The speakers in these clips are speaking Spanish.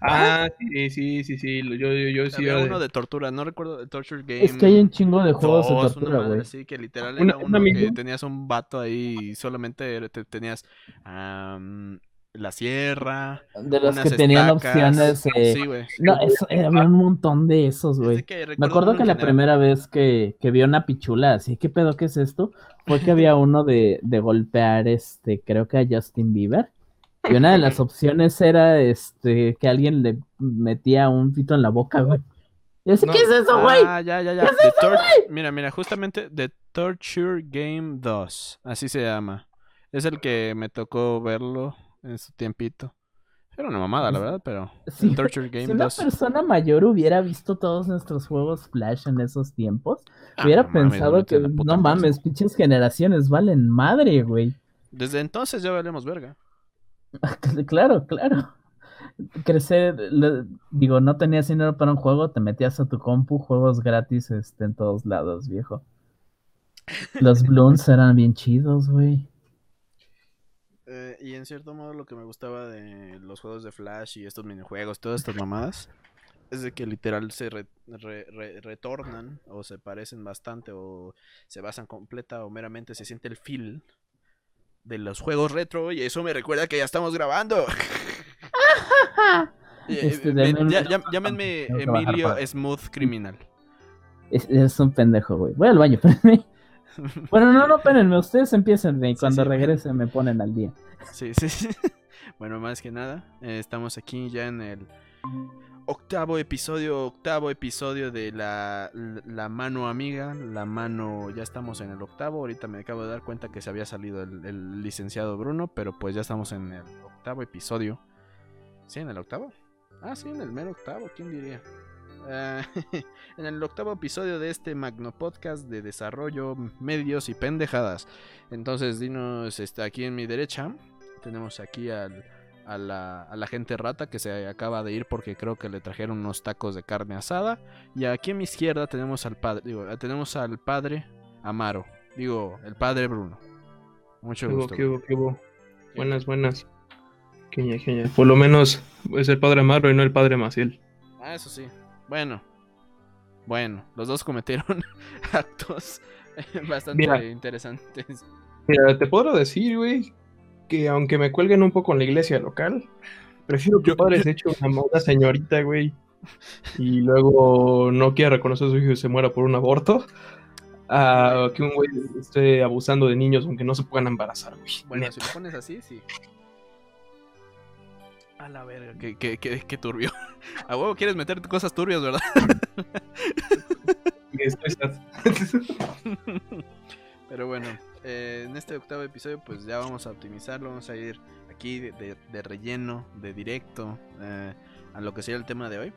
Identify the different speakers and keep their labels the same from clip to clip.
Speaker 1: Ah, sí, sí, sí, sí. Yo, yo, yo sí.
Speaker 2: Había uno
Speaker 1: de-
Speaker 2: tortura, no recuerdo, de Torture Game.
Speaker 3: Es que hay un chingo de juegos de
Speaker 2: dos,
Speaker 3: tortura, güey.
Speaker 2: así, que literal
Speaker 1: Una-
Speaker 2: era
Speaker 1: un
Speaker 2: uno que tenías un vato ahí y solamente te- tenías am, la sierra.
Speaker 3: De los
Speaker 2: unas
Speaker 3: que tenían opciones. eh,
Speaker 2: Sí, güey.
Speaker 3: No, eso, eh, había un montón de esos,
Speaker 2: Es
Speaker 3: güey. Me acuerdo que la
Speaker 2: general.
Speaker 3: primera vez que, que vi una pichula así, ¿qué pedo qué es esto? Fue que había uno de, de golpear, este, creo que a Justin Bieber. Y una de las opciones era, este, que alguien le metía un pito en la boca, güey. Y así,
Speaker 1: No.
Speaker 3: ¿qué es eso, güey?
Speaker 2: Ah, ya, ya, ya.
Speaker 3: ¿Qué es
Speaker 2: The Tor- Mira, mira, justamente The Torture Game 2. Así se llama. Es el que me tocó verlo en su tiempito. Era una mamada, la verdad, pero.
Speaker 3: Sí,
Speaker 2: The Torture Game
Speaker 3: Si una
Speaker 2: 2.
Speaker 3: persona mayor hubiera visto todos nuestros juegos Flash en esos tiempos,
Speaker 2: Ah,
Speaker 3: hubiera
Speaker 2: no
Speaker 3: pensado que, no mames, pinches generaciones valen madre, güey.
Speaker 2: Desde entonces ya valemos verga.
Speaker 3: Claro, claro. Crecer, le- digo, no tenías dinero para un juego, te metías a tu compu, juegos gratis este, en todos lados, viejo. Los Bloons eran bien chidos, güey.
Speaker 2: Eh, y en cierto modo lo que me gustaba de los juegos de Flash y estos minijuegos, todas estas mamadas, es de que literal se re- re- re- retornan o se parecen bastante o se basan completa o meramente se siente el feel de los juegos retro y eso me recuerda que ya estamos grabando.
Speaker 3: Este,
Speaker 2: eh, me- ya- ya- llámenme
Speaker 3: bajar
Speaker 2: Emilio Smooth Criminal.
Speaker 3: Es, es un pendejo, güey. Voy al baño, espérenme. Bueno, no, no, espérenme, ustedes empiecen y
Speaker 2: Sí,
Speaker 3: cuando
Speaker 2: sí.
Speaker 3: regrese me ponen al día.
Speaker 2: Sí, sí, sí. Bueno, más que nada, eh, estamos aquí ya en el octavo episodio, octavo episodio de la, la mano amiga, la mano, ya estamos en el octavo, ahorita me acabo de dar cuenta que se había salido el, licenciado Bruno, pero pues ya estamos en el octavo episodio. ¿Sí, en el octavo? Ah, sí, en el mero octavo, ¿quién diría? Ah, en el octavo episodio de este magno podcast de desarrollo, medios y pendejadas. Entonces, dinos, está aquí en mi derecha, tenemos aquí al, a, la, a la gente rata que se acaba de ir porque creo que le trajeron unos tacos de carne asada. Y aquí a mi izquierda tenemos al padre, digo, tenemos al padre Amaro, digo, el padre Bruno. Mucho
Speaker 1: ¿Qué hubo,
Speaker 2: gusto.
Speaker 1: qué hubo, qué hubo? Buenas, buenas. Queña, queña. Por lo menos es el padre Amaro y no el padre Maciel.
Speaker 2: Ah, eso sí. Bueno. Bueno, los dos cometieron actos bastante
Speaker 1: Mira.
Speaker 2: interesantes.
Speaker 1: Mira, te puedo decir, güey, que aunque me cuelguen un poco en la iglesia local, prefiero que
Speaker 2: Yo-
Speaker 1: padre se eche una, una señorita, güey, y luego no quiera reconocer a su hijo y se muera por un aborto, a que un güey esté abusando de niños aunque no se puedan embarazar, güey.
Speaker 2: Bueno,
Speaker 1: Neta.
Speaker 2: si lo pones así, sí. A la verga, qué, qué, qué, qué turbio. A huevo quieres meter cosas turbias, ¿verdad? Pero bueno, eh, en este octavo episodio pues ya vamos a optimizarlo, vamos a ir aquí de, relleno, de directo, eh, a lo que sería el tema de hoy.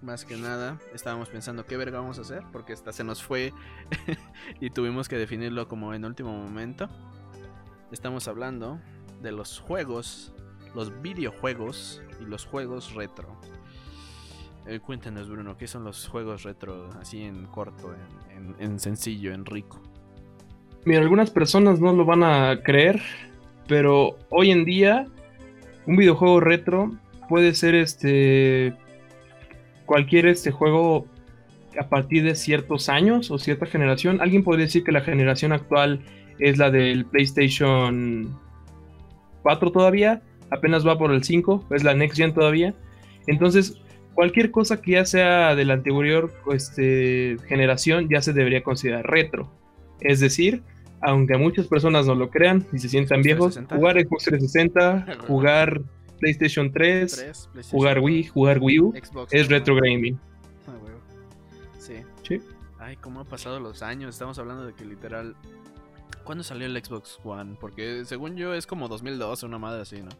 Speaker 2: Más que nada, estábamos pensando qué verga vamos a hacer, porque esta se nos fue y tuvimos que definirlo como en último momento. Estamos hablando de los juegos, los videojuegos y los juegos retro. Eh, cuéntanos, Bruno, ¿qué son los juegos retro así en corto, en sencillo, en rico?
Speaker 1: Mira, algunas personas no lo van a creer, pero hoy en día un videojuego retro puede ser este cualquier este juego a partir de ciertos años o cierta generación. Alguien podría decir que la generación actual es la del PlayStation 4 todavía, apenas va por el 5, es la Next Gen todavía. Entonces, cualquier cosa que ya sea de la anterior este, generación ya se debería considerar retro. Es decir, aunque muchas personas no lo crean y se sientan viejos,
Speaker 2: 360.
Speaker 1: jugar Xbox 360, jugar PlayStation 3,
Speaker 2: Tres, PlayStation
Speaker 1: jugar Wii, jugar Wii U,
Speaker 2: Xbox
Speaker 1: es retro gaming.
Speaker 2: Ah. Sí.
Speaker 1: Sí.
Speaker 2: Ay, cómo han pasado los años. Estamos hablando de que literal. ¿Cuándo salió el Xbox One? Porque según yo es como 2012, una madre así, ¿no?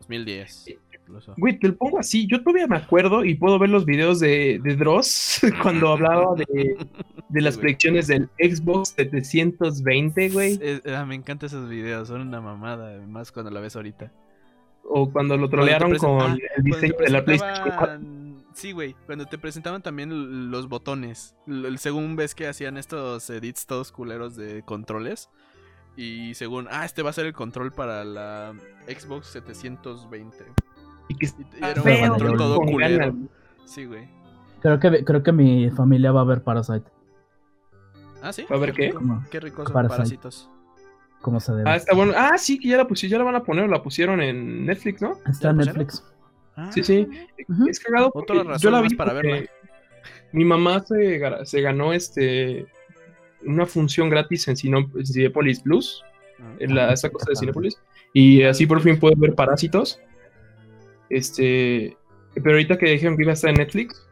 Speaker 2: 2010. Incluso.
Speaker 1: Güey, te lo pongo así. Yo todavía me acuerdo y puedo ver los videos de, de Dross cuando hablaba de, de las
Speaker 2: Sí,
Speaker 1: predicciones del Xbox 720, güey.
Speaker 2: Eh, ah, me encantan esos videos, son una mamada, más cuando la ves ahorita.
Speaker 1: O cuando lo trolearon con el diseño de la PlayStation 4.
Speaker 2: presentaban- Sí, güey, cuando te presentaban también los botones. Según ves que hacían estos edits todos culeros de controles. Y según, ah, este va a ser el control para la Xbox 720.
Speaker 1: Y que
Speaker 2: Y era un
Speaker 3: feo,
Speaker 2: control todo
Speaker 1: con
Speaker 2: culero.
Speaker 1: ganas.
Speaker 2: Sí, güey.
Speaker 3: Creo que, creo que mi familia va a ver Parasite.
Speaker 2: Ah, sí.
Speaker 1: A ver, ¿qué?
Speaker 2: rico.
Speaker 3: ¿Cómo?
Speaker 2: Qué ricos son
Speaker 3: Parasite.
Speaker 2: parásitos.
Speaker 3: Como se debe.
Speaker 1: Ah, está bueno. Ah, sí, que ya la pusieron, ya la van a poner, la pusieron en Netflix, ¿no?
Speaker 3: Está
Speaker 2: ¿Ya
Speaker 3: en Netflix.
Speaker 2: Ah,
Speaker 1: Sí, sí. Es cagado
Speaker 2: Otra
Speaker 1: porque
Speaker 2: razón
Speaker 1: yo la vi
Speaker 2: para verla.
Speaker 1: Mi mamá se, ga- se ganó este una función gratis en Cinepolis Plus,
Speaker 2: Ah.
Speaker 1: en la, esta cosa de Cinepolis, y así por fin puedo ver Parásitos. Este, pero ahorita que dijeron que iba a estar en Netflix,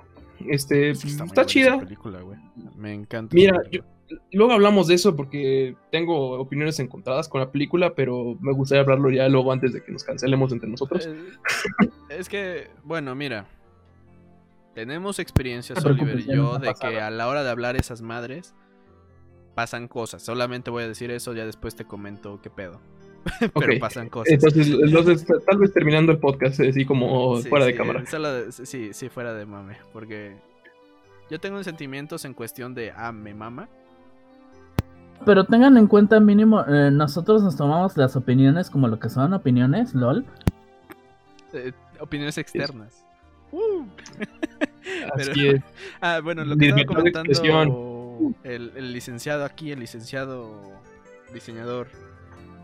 Speaker 1: este,
Speaker 2: Es que
Speaker 1: está, chida.
Speaker 2: película. Me encanta.
Speaker 1: Mira. Luego hablamos de eso porque tengo opiniones encontradas con la película, pero me gustaría hablarlo ya luego antes de que nos cancelemos entre nosotros.
Speaker 2: Eh, es que, bueno, mira. Tenemos experiencias, Oliver y yo, de que a la hora de hablar esas madres pasan cosas. Solamente voy a decir eso, ya después te comento qué pedo. Pero pasan cosas.
Speaker 1: Entonces, entonces, tal vez terminando el podcast, así como
Speaker 2: Sí,
Speaker 1: fuera de cámara.
Speaker 2: solo de- sí, sí, fuera de mame. Porque yo tengo sentimientos en cuestión de, ah, me mama.
Speaker 3: Pero tengan en cuenta mínimo, eh, nosotros nos tomamos las opiniones como lo que son opiniones, lol.
Speaker 2: eh, opiniones externas. Uh.
Speaker 1: Así
Speaker 2: Pero-
Speaker 1: es.
Speaker 2: Ah, bueno, lo que estaba comentando el, el licenciado aquí, el licenciado diseñador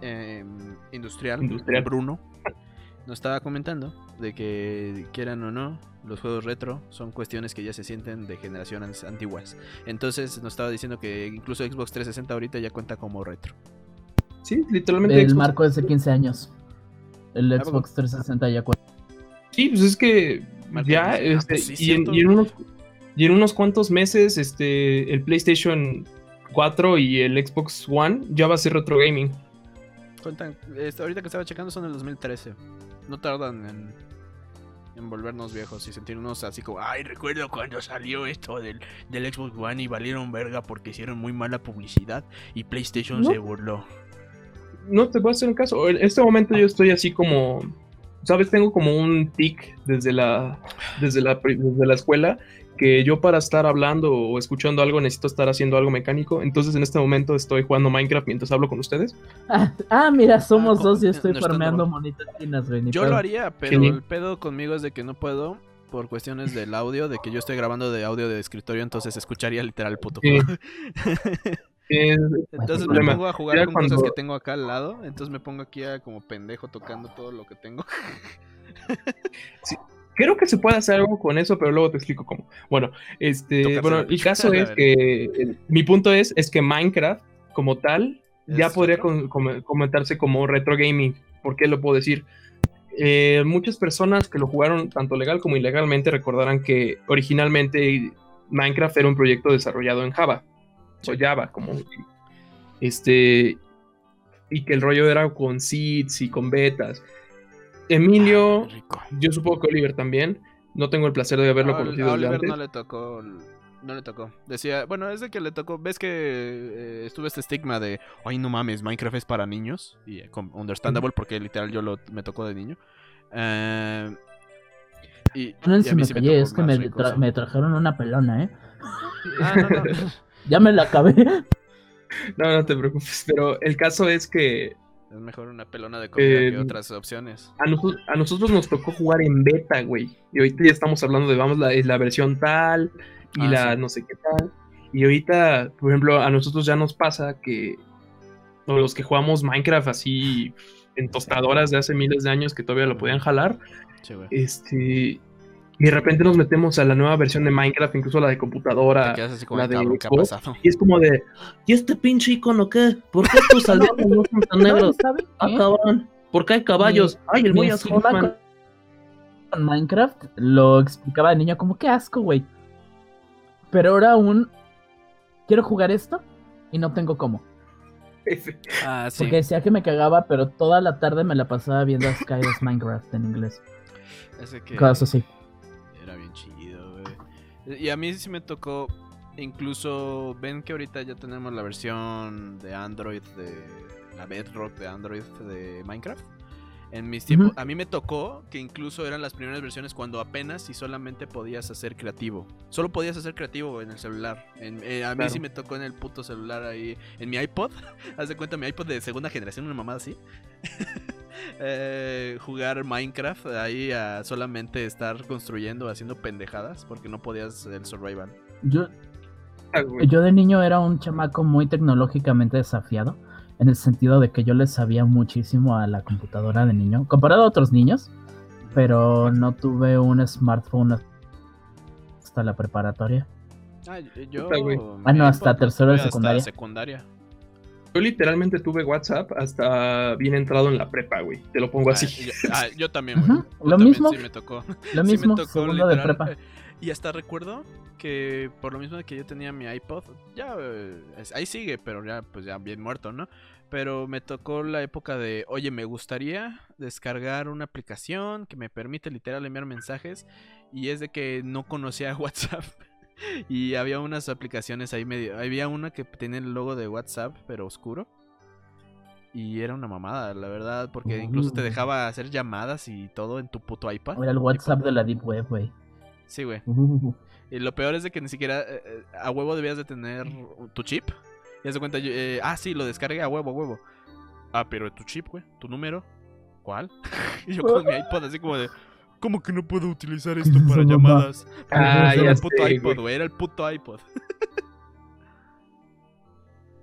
Speaker 2: eh, industrial,
Speaker 1: Industrial.
Speaker 2: Bruno, nos estaba comentando de que quieran o no, los juegos retro son cuestiones que ya se sienten de generaciones antiguas. Entonces nos estaba diciendo que incluso Xbox 360 ahorita ya cuenta como retro.
Speaker 1: Sí, literalmente.
Speaker 3: El
Speaker 1: Xbox.
Speaker 3: marco es de 15 años. El
Speaker 2: ¿A poco?
Speaker 3: Xbox 360 ya cuenta.
Speaker 1: Sí, pues es que ya,
Speaker 2: ah,
Speaker 1: este,
Speaker 2: pues sí,
Speaker 1: y, en,
Speaker 2: cierto.
Speaker 1: y en unos, y en unos cuantos meses, este, el PlayStation 4 y el Xbox One ya va a ser retro gaming.
Speaker 2: Cuentan, este, ahorita que estaba checando son del 2013. No tardan en, en volvernos viejos y sentirnos así como, ay, recuerdo cuando salió esto del, del Xbox One y valieron verga porque hicieron muy mala publicidad y PlayStation
Speaker 1: No.
Speaker 2: se burló.
Speaker 1: No te voy a hacer un caso. En este momento yo estoy así como, sabes, tengo como un tic desde la, desde la, desde la escuela que yo para estar hablando o escuchando algo necesito estar haciendo algo mecánico. Entonces en este momento estoy jugando Minecraft mientras hablo con ustedes.
Speaker 3: Ah, ah, mira, somos
Speaker 2: Ah,
Speaker 3: dos y
Speaker 2: no
Speaker 3: estoy
Speaker 2: está
Speaker 3: farmeando
Speaker 2: normal.
Speaker 3: monitas chinas, güey.
Speaker 2: Yo
Speaker 3: pedo.
Speaker 2: lo haría, pero
Speaker 1: Sí.
Speaker 2: el pedo conmigo es de que no puedo por cuestiones del audio, de que yo estoy grabando de audio de escritorio, entonces escucharía literal el puto
Speaker 1: Sí.
Speaker 2: Entonces me
Speaker 1: problema.
Speaker 2: pongo a jugar
Speaker 1: Ya
Speaker 2: con
Speaker 1: cuando-
Speaker 2: cosas que tengo acá al lado. Entonces me pongo aquí a como pendejo tocando todo lo que tengo.
Speaker 1: Creo que se puede hacer algo con eso, pero luego te explico cómo. Bueno, este, bueno, el caso es que mi punto es, es que Minecraft como tal ya
Speaker 2: ¿Es
Speaker 1: podría com- comentarse como retro gaming. ¿Por qué lo puedo decir? Eh, muchas personas que lo jugaron tanto legal como ilegalmente recordarán que originalmente Minecraft era un proyecto desarrollado en Java o Java, como este y que el rollo era con seeds y con betas. Emilio,
Speaker 2: Ah,
Speaker 1: yo supongo que Oliver también. No tengo el placer de haberlo
Speaker 2: A
Speaker 1: conocido
Speaker 2: a Oliver
Speaker 1: antes.
Speaker 2: no le tocó. No le tocó. Decía, bueno, es de que le tocó. ¿Ves que eh, estuvo este estigma de, ay, no mames, Minecraft es para niños? Y eh, com- understandable porque literal yo lo, me tocó de niño. Eh, y,
Speaker 3: No
Speaker 2: y a
Speaker 3: se
Speaker 2: mí
Speaker 3: me
Speaker 2: sí
Speaker 3: es que me, tra- me trajeron una pelona, ¿eh?
Speaker 2: Ah, no, no.
Speaker 3: Ya me la acabé.
Speaker 1: No, no te preocupes. Pero el caso es que
Speaker 2: Es mejor una pelona de comida
Speaker 1: Eh,
Speaker 2: que otras opciones.
Speaker 1: a, noso- a nosotros nos tocó jugar en beta, güey. Y ahorita ya estamos hablando de, vamos, la, la versión tal y
Speaker 2: Ah,
Speaker 1: la
Speaker 2: sí.
Speaker 1: no sé qué tal. Y ahorita, por ejemplo, a nosotros ya nos pasa que o los que jugamos Minecraft así en tostadoras de hace miles de años que todavía lo podían jalar,
Speaker 2: Sí, güey.
Speaker 1: este... Y de repente nos metemos a la nueva versión de Minecraft, incluso la de computadora.
Speaker 2: Así como
Speaker 1: la
Speaker 2: de
Speaker 1: de
Speaker 2: cabrón, ¿qué ha?
Speaker 1: Y es como de, ¿y este pinche icono qué? ¿Por qué tus aldeanos no son tan negros?
Speaker 3: ¿Saben
Speaker 1: Ah,
Speaker 3: qué?
Speaker 1: cabrón. ¿Por qué hay caballos? Ay, el
Speaker 3: con- Minecraft lo explicaba de niño como que asco, güey. Pero ahora aún quiero jugar esto y no tengo cómo.
Speaker 2: Ah, sí.
Speaker 3: Porque decía que me cagaba, pero toda la tarde me la pasaba viendo a Skyros Minecraft en inglés.
Speaker 2: Ese que
Speaker 3: Cosas así.
Speaker 2: Y a mí sí me tocó. Incluso ven que ahorita ya tenemos la versión de Android de la Bedrock de Android de Minecraft. En mis tiempos, a mí me tocó que incluso eran las primeras versiones cuando apenas y solamente podías hacer creativo. Solo podías hacer creativo en el celular. En- eh, a mí
Speaker 1: Claro.
Speaker 2: sí me tocó en el puto celular ahí, en mi iPod. Haz de cuenta mi iPod de segunda generación, una mamada así. eh, jugar Minecraft ahí a solamente estar construyendo, haciendo pendejadas, porque no podías el survival.
Speaker 3: Yo,
Speaker 1: Ah,
Speaker 3: yo de niño era un chamaco muy tecnológicamente desafiado, en el sentido de que yo le sabía muchísimo a la computadora de niño, comparado a otros niños, pero no tuve un smartphone hasta la preparatoria.
Speaker 2: Ah, yo.
Speaker 3: Ah, no, hasta tercero de
Speaker 2: hasta
Speaker 3: secundaria.
Speaker 1: Yo literalmente tuve WhatsApp hasta bien entrado en la prepa, güey. Te lo pongo
Speaker 2: Ah,
Speaker 1: así.
Speaker 2: yo, ah, yo también, güey.
Speaker 3: Lo
Speaker 2: también,
Speaker 3: mismo,
Speaker 2: Sí, me tocó.
Speaker 3: lo
Speaker 2: Sí
Speaker 3: mismo,
Speaker 2: me tocó,
Speaker 3: segundo de prepa.
Speaker 2: eh, Y hasta recuerdo que por lo mismo de que yo tenía mi iPod, ya eh, ahí sigue, pero ya pues ya bien muerto, ¿no? Pero me tocó la época de, oye, me gustaría descargar una aplicación que me permite literal enviar mensajes y es de que no conocía WhatsApp. Y había unas aplicaciones ahí medio, había una que tenía el logo de WhatsApp pero oscuro. Y era una mamada, la verdad, porque incluso te
Speaker 3: Uh.
Speaker 2: dejaba hacer llamadas y todo en tu puto iPad.
Speaker 3: Era el WhatsApp de la Deep Web, güey.
Speaker 2: Sí, güey.
Speaker 3: Uh,
Speaker 2: Y lo peor es de que ni siquiera eh, eh, a huevo debías de tener tu chip. Y haz de cuenta, yo, eh, ah, sí, lo descargué a huevo, a huevo. Ah, pero tu chip, güey, tu número, ¿cuál? y yo con mi iPod así como de, ¿cómo que no puedo utilizar esto para llamadas?
Speaker 1: Ah,
Speaker 2: era
Speaker 1: ya
Speaker 2: el puto
Speaker 1: sé,
Speaker 2: iPod,
Speaker 1: güey.
Speaker 2: era el puto iPod.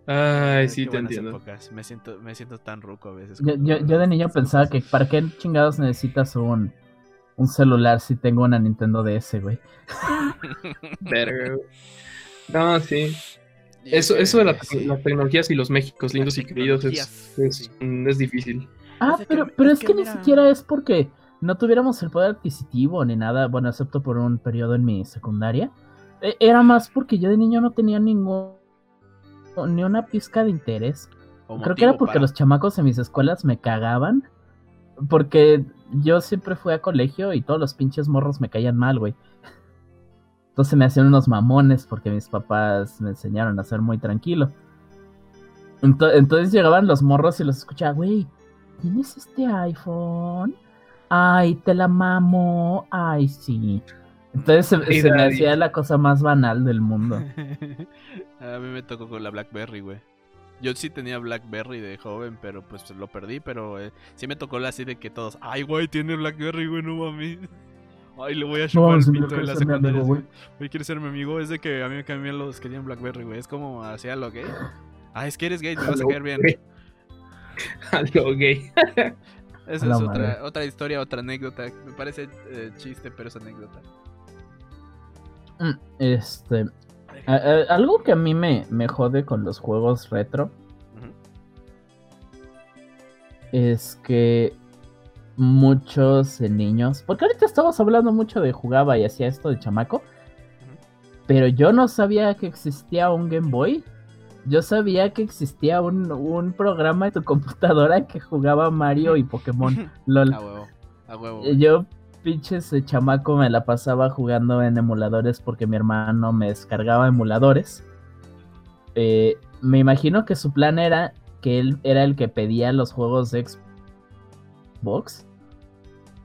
Speaker 1: Ay, sí, te entiendo.
Speaker 2: épocas. Me siento, me siento tan ruco a veces.
Speaker 3: Yo, yo, de niño pensaba
Speaker 2: cosas.
Speaker 3: que ¿para qué chingados necesitas un, un celular si tengo una Nintendo DS, güey?
Speaker 1: Verga, güey. No, sí. Eso, eso de la-
Speaker 2: sí.
Speaker 1: las tecnologías y los Méxicos lindos y queridos es, es,
Speaker 2: sí.
Speaker 1: es difícil.
Speaker 3: Ah, pero, pero
Speaker 2: es
Speaker 3: es
Speaker 2: que
Speaker 3: ni siquiera es porque no tuviéramos el poder adquisitivo ni nada, bueno, excepto por un periodo en mi secundaria. E- Era más porque yo de niño no tenía ningún ni una pizca de interés. Creo que era porque
Speaker 2: para-
Speaker 3: los chamacos en mis escuelas me cagaban. Porque yo siempre fui a colegio y todos los pinches morros me caían mal, güey. Entonces me hacían unos mamones porque mis papás me enseñaron a ser muy tranquilo. Ento- Entonces llegaban los morros y los escuchaba, güey, ¿tienes este iPhone? Ay, te la mamo. Ay, sí. Entonces se,
Speaker 1: Sí,
Speaker 3: se me hacía la cosa más banal del mundo.
Speaker 2: a mí me tocó con la Blackberry, güey. Yo sí tenía Blackberry de joven, pero pues lo perdí, pero eh, sí me tocó la así de que todos, ay, güey, tiene Blackberry, güey, no mames. Ay, le voy a chupar el pito de la secundaria.
Speaker 3: amigo, güey.
Speaker 2: Güey, ¿quieres ser mi amigo? Es de que a mí también los querían Blackberry, güey. Es como hacia lo gay. Ah, es que eres gay, te vas a caer bien.
Speaker 1: A lo gay.
Speaker 2: Esa es
Speaker 3: madre.
Speaker 2: otra, otra historia, otra anécdota. Me parece eh, chiste, pero es anécdota.
Speaker 3: Mm, Este, a- a- algo que a mí me, me jode con los juegos retro es que muchos niños, porque ahorita estamos hablando mucho de jugaba y hacía esto de chamaco, pero yo no sabía que existía un Game Boy. Yo sabía que existía un, un programa en tu computadora que jugaba Mario y Pokémon. LOL.
Speaker 2: A huevo, a huevo.
Speaker 3: Yo, pinches eh, chamaco, me la pasaba jugando en emuladores porque mi hermano me descargaba emuladores. Eh, me imagino que su plan era que él era el que pedía los juegos de Xbox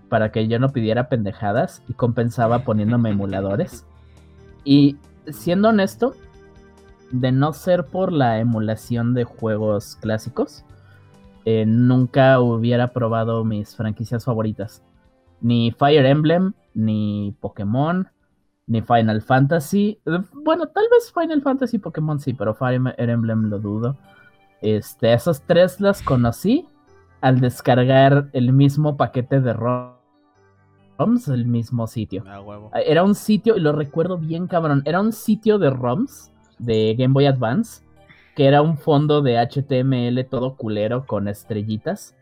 Speaker 3: para que yo no pidiera pendejadas y compensaba poniéndome emuladores. Y siendo honesto, de no ser por la emulación de juegos clásicos, eh, nunca hubiera probado mis franquicias favoritas. Ni Fire Emblem, ni Pokémon, ni Final Fantasy. Eh, Bueno, tal vez Final Fantasy y Pokémon sí, pero Fire Emblem lo dudo. Este, esas tres las conocí al descargar el mismo paquete de ROMs del mismo sitio.
Speaker 2: A huevo.
Speaker 3: Era un sitio, y lo recuerdo bien cabrón, era un sitio de ROMs de Game Boy Advance, que era un fondo de HTML todo culero con estrellitas,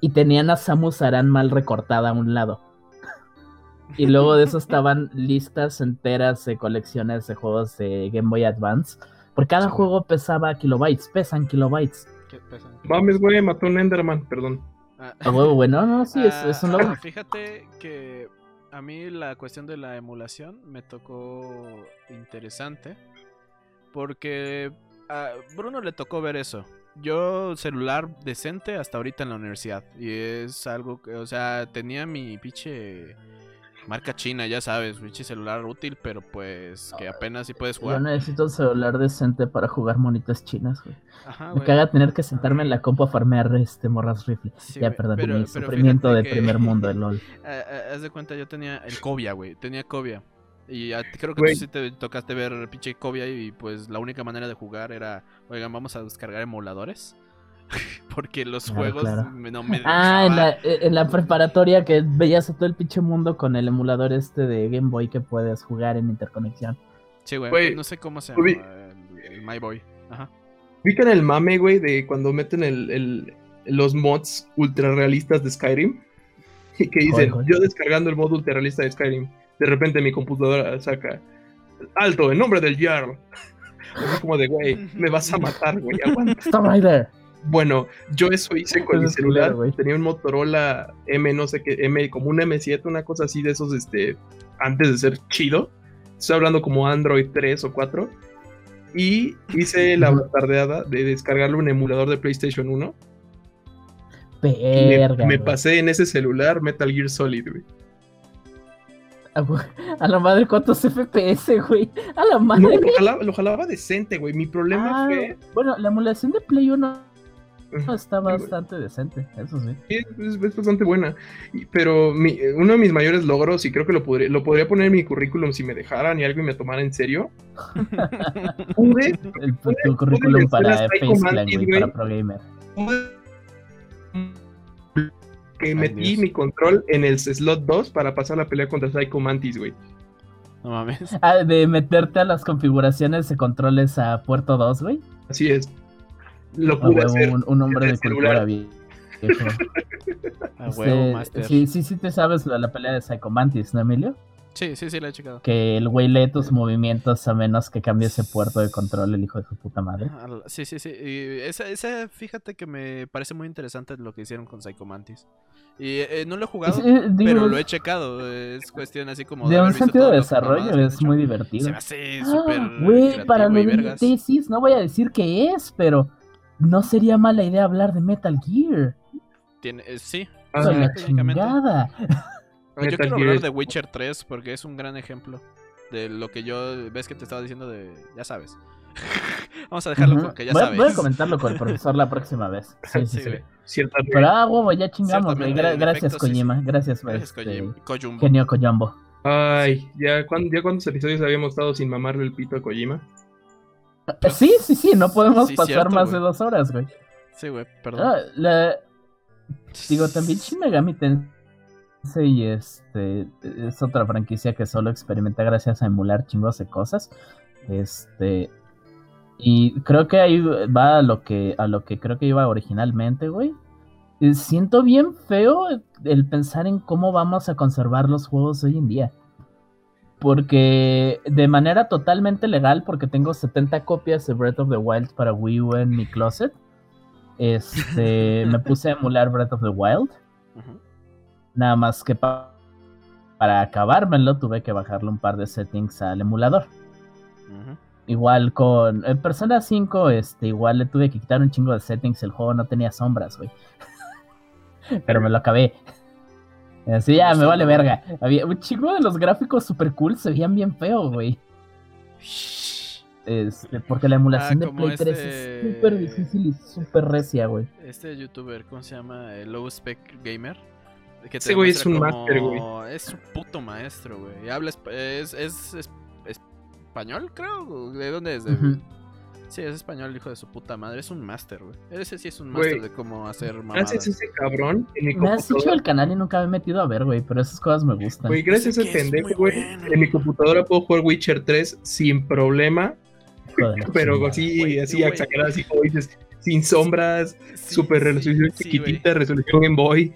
Speaker 3: y tenían a Samus Aran mal recortada a un lado. Y luego de eso estaban listas enteras de colecciones de juegos de Game Boy Advance. Por cada
Speaker 2: Sí,
Speaker 3: juego pesaba kilobytes, pesan kilobytes.
Speaker 2: ¿Qué pasa?
Speaker 1: Mames, güey, mató un Enderman, perdón.
Speaker 2: Ah,
Speaker 3: A huevo, güey, no, no, sí, es, es un
Speaker 2: ah,
Speaker 3: logro.
Speaker 2: Fíjate que a mí la cuestión de la emulación me tocó interesante. Porque a Bruno le tocó ver eso. Yo celular decente hasta ahorita en la universidad. Y es algo que, o sea, tenía mi pinche Marca china, ya sabes, pinche celular útil, pero pues que apenas sí puedes
Speaker 3: Yo
Speaker 2: jugar.
Speaker 3: necesito un celular decente para jugar monitas chinas, güey.
Speaker 2: Ajá,
Speaker 3: Me
Speaker 2: güey.
Speaker 3: caga tener que sentarme en la compu a farmear este morras rifle.
Speaker 2: Sí,
Speaker 3: ya,
Speaker 2: güey,
Speaker 3: perdón,
Speaker 2: pero-
Speaker 3: mi
Speaker 2: pero
Speaker 3: sufrimiento de
Speaker 2: que-
Speaker 3: primer mundo de LOL.
Speaker 2: Ah, ah, haz de cuenta, yo tenía el Cobia, güey. Tenía Cobia. Y a creo que tú sí te tocaste ver pinche Cobia y pues la única manera de jugar era, oigan, vamos a descargar emuladores. Porque los
Speaker 3: Claro,
Speaker 2: juegos
Speaker 3: claro.
Speaker 2: me- no me
Speaker 3: Ah, en la, en la preparatoria que veías a todo el pinche mundo con el emulador este de Game Boy que puedes jugar en interconexión.
Speaker 2: Sí, güey. No sé cómo se llama. El, el My Boy. Ajá.
Speaker 1: ¿Ubican el mame, güey, de cuando meten el, el- los mods ultra realistas de Skyrim? Y que dicen,
Speaker 3: Joder, joder.
Speaker 1: yo descargando el mod ultra realista de Skyrim, de repente mi computadora saca, alto, en nombre del Jarl. Así como de, güey, me vas a matar, güey, aguanta.
Speaker 3: Stop right there.
Speaker 1: Bueno, yo eso hice con mi celular, tenía un Motorola M, no sé qué, M, como un M7, una cosa así de esos, este, antes de ser chido. Estoy hablando como Android 3 o 4. Y hice la tardeada de descargarle un emulador de PlayStation 1. Y me,
Speaker 3: Verga.
Speaker 1: me pasé en ese celular Metal Gear Solid, güey.
Speaker 3: A, la madre, ¿cuántos FPS, güey? A la
Speaker 1: No,
Speaker 3: madre.
Speaker 1: lo jalaba, lo jalaba decente, güey. Mi problema
Speaker 3: Ah,
Speaker 1: fue.
Speaker 3: Bueno, la emulación de Play 1
Speaker 1: Ujú.
Speaker 3: está bastante decente, eso sí.
Speaker 1: Sí, es, es bastante buena. Pero mi- uno de mis mayores logros, y creo que lo podría, lo podría poner en mi currículum si me dejaran y algo y me tomara en serio. Pude,
Speaker 3: El,
Speaker 1: Pude-
Speaker 3: tu
Speaker 1: pude
Speaker 3: currículum para
Speaker 1: Mantis,
Speaker 3: güey, para Pro Gamer.
Speaker 1: Que metí
Speaker 2: Dios.
Speaker 1: mi control en el slot 2 para pasar la pelea contra Psycho Mantis, güey.
Speaker 2: No mames.
Speaker 3: Ah, de meterte a las configuraciones de controles a puerto 2, güey.
Speaker 1: Así es. Lo
Speaker 3: A
Speaker 1: pude
Speaker 3: huevo,
Speaker 1: hacer.
Speaker 3: un, un hombre de
Speaker 1: el celular.
Speaker 3: cultura vie- viejo.
Speaker 2: A
Speaker 3: Este, sí, sí, sí te sabes la, la pelea de Psycho Mantis, ¿no, Emilio?
Speaker 2: Sí, sí, sí, la he checado.
Speaker 3: Que el güey lee tus movimientos a menos que cambie ese puerto de control, el hijo de su puta madre.
Speaker 2: Al- Sí, sí, sí. Y esa, esa, fíjate que me parece muy interesante lo que hicieron con Psycho Mantis. Y eh, no lo he jugado,
Speaker 3: Es- eh, digo,
Speaker 2: pero lo he checado. Es cuestión así como
Speaker 3: de
Speaker 2: haber
Speaker 3: un sentido de desarrollo es muy
Speaker 2: Se
Speaker 3: divertido.
Speaker 2: me hace
Speaker 3: Ah,
Speaker 2: súper.
Speaker 3: Güey, para de mi tesis, no voy a decir qué es, pero no sería mala idea hablar de Metal Gear.
Speaker 2: Tiene, eh, sí.
Speaker 1: Ah,
Speaker 3: Soy la
Speaker 2: técnicamente. Yo quiero
Speaker 1: Gear
Speaker 2: hablar de Witcher 3 porque es un gran ejemplo de lo que yo ves que te estaba diciendo de ya sabes. Vamos a dejarlo
Speaker 3: Ujú.
Speaker 2: con que ya
Speaker 3: voy,
Speaker 2: sabes.
Speaker 3: voy a comentarlo con el profesor la próxima vez. Sí, sí,
Speaker 2: Sí,
Speaker 3: sí.
Speaker 2: güey.
Speaker 1: Ciertamente.
Speaker 3: Pero ah, huevo, ya chingamos, güey. Gra- gracias,
Speaker 2: efecto, sí,
Speaker 3: Kojima. Gracias,
Speaker 2: Gracias,
Speaker 3: este, genio Koyombo.
Speaker 1: Ay, ya, ¿cuán- ya cuántos episodios habíamos estado sin mamarle el pito a Kojima.
Speaker 3: Sí, sí, sí, no podemos
Speaker 2: Sí,
Speaker 3: pasar
Speaker 2: cierto,
Speaker 3: más
Speaker 2: güey.
Speaker 3: de dos horas, güey.
Speaker 2: Sí, güey, perdón.
Speaker 3: Ah, la- Digo, también Shin Megami Tensei este, es otra franquicia que solo experimenta gracias a emular chingos de cosas. Este. Y creo que ahí va a lo que, a lo que creo que iba originalmente, güey. Eh, Siento bien feo el pensar en cómo vamos a conservar los juegos hoy en día. Porque de manera totalmente legal, porque tengo 70 copias de Breath of the Wild para Wii U en mi closet. Este, me puse a emular Breath of the Wild.
Speaker 2: Ujú.
Speaker 3: Nada más que pa- para acabármelo tuve que bajarle un par de settings al emulador. Igual con en Persona 5, este, igual le tuve que quitar un chingo de settings, el juego no tenía sombras, güey. Pero me lo acabé. Así ya, me vale verga. Había un chingo de los gráficos super cool, se veían bien feo, güey. Este, porque la emulación
Speaker 2: Ah,
Speaker 3: de Play 3
Speaker 2: este-
Speaker 3: es súper difícil y súper recia, güey.
Speaker 2: Este youtuber, ¿cómo se llama? Low Spec Gamer. Que te
Speaker 1: Ese güey es un máster, güey.
Speaker 2: Es un puto maestro, güey. Habla es, es, es- es- español, creo. ¿De dónde es? De-. Sí, es español, hijo de su puta madre. Es un máster, güey. Ese sí es un máster de cómo hacer mamadas.
Speaker 1: Gracias a ese cabrón en mi
Speaker 3: Me has dicho el canal y nunca me he metido a ver, güey, pero esas cosas me gustan.
Speaker 1: Güey, gracias a
Speaker 2: Ese
Speaker 1: pendejo, güey.
Speaker 2: bueno.
Speaker 1: En mi computadora puedo jugar Witcher 3 sin problema.
Speaker 3: Hijo de la
Speaker 1: Pero
Speaker 3: chingada.
Speaker 1: así,
Speaker 2: Güey,
Speaker 1: así exagerado, así como dices, sin sombras,
Speaker 2: Sí,
Speaker 1: super
Speaker 2: sí,
Speaker 1: resolución
Speaker 2: sí,
Speaker 1: chiquitita, resolución en boy.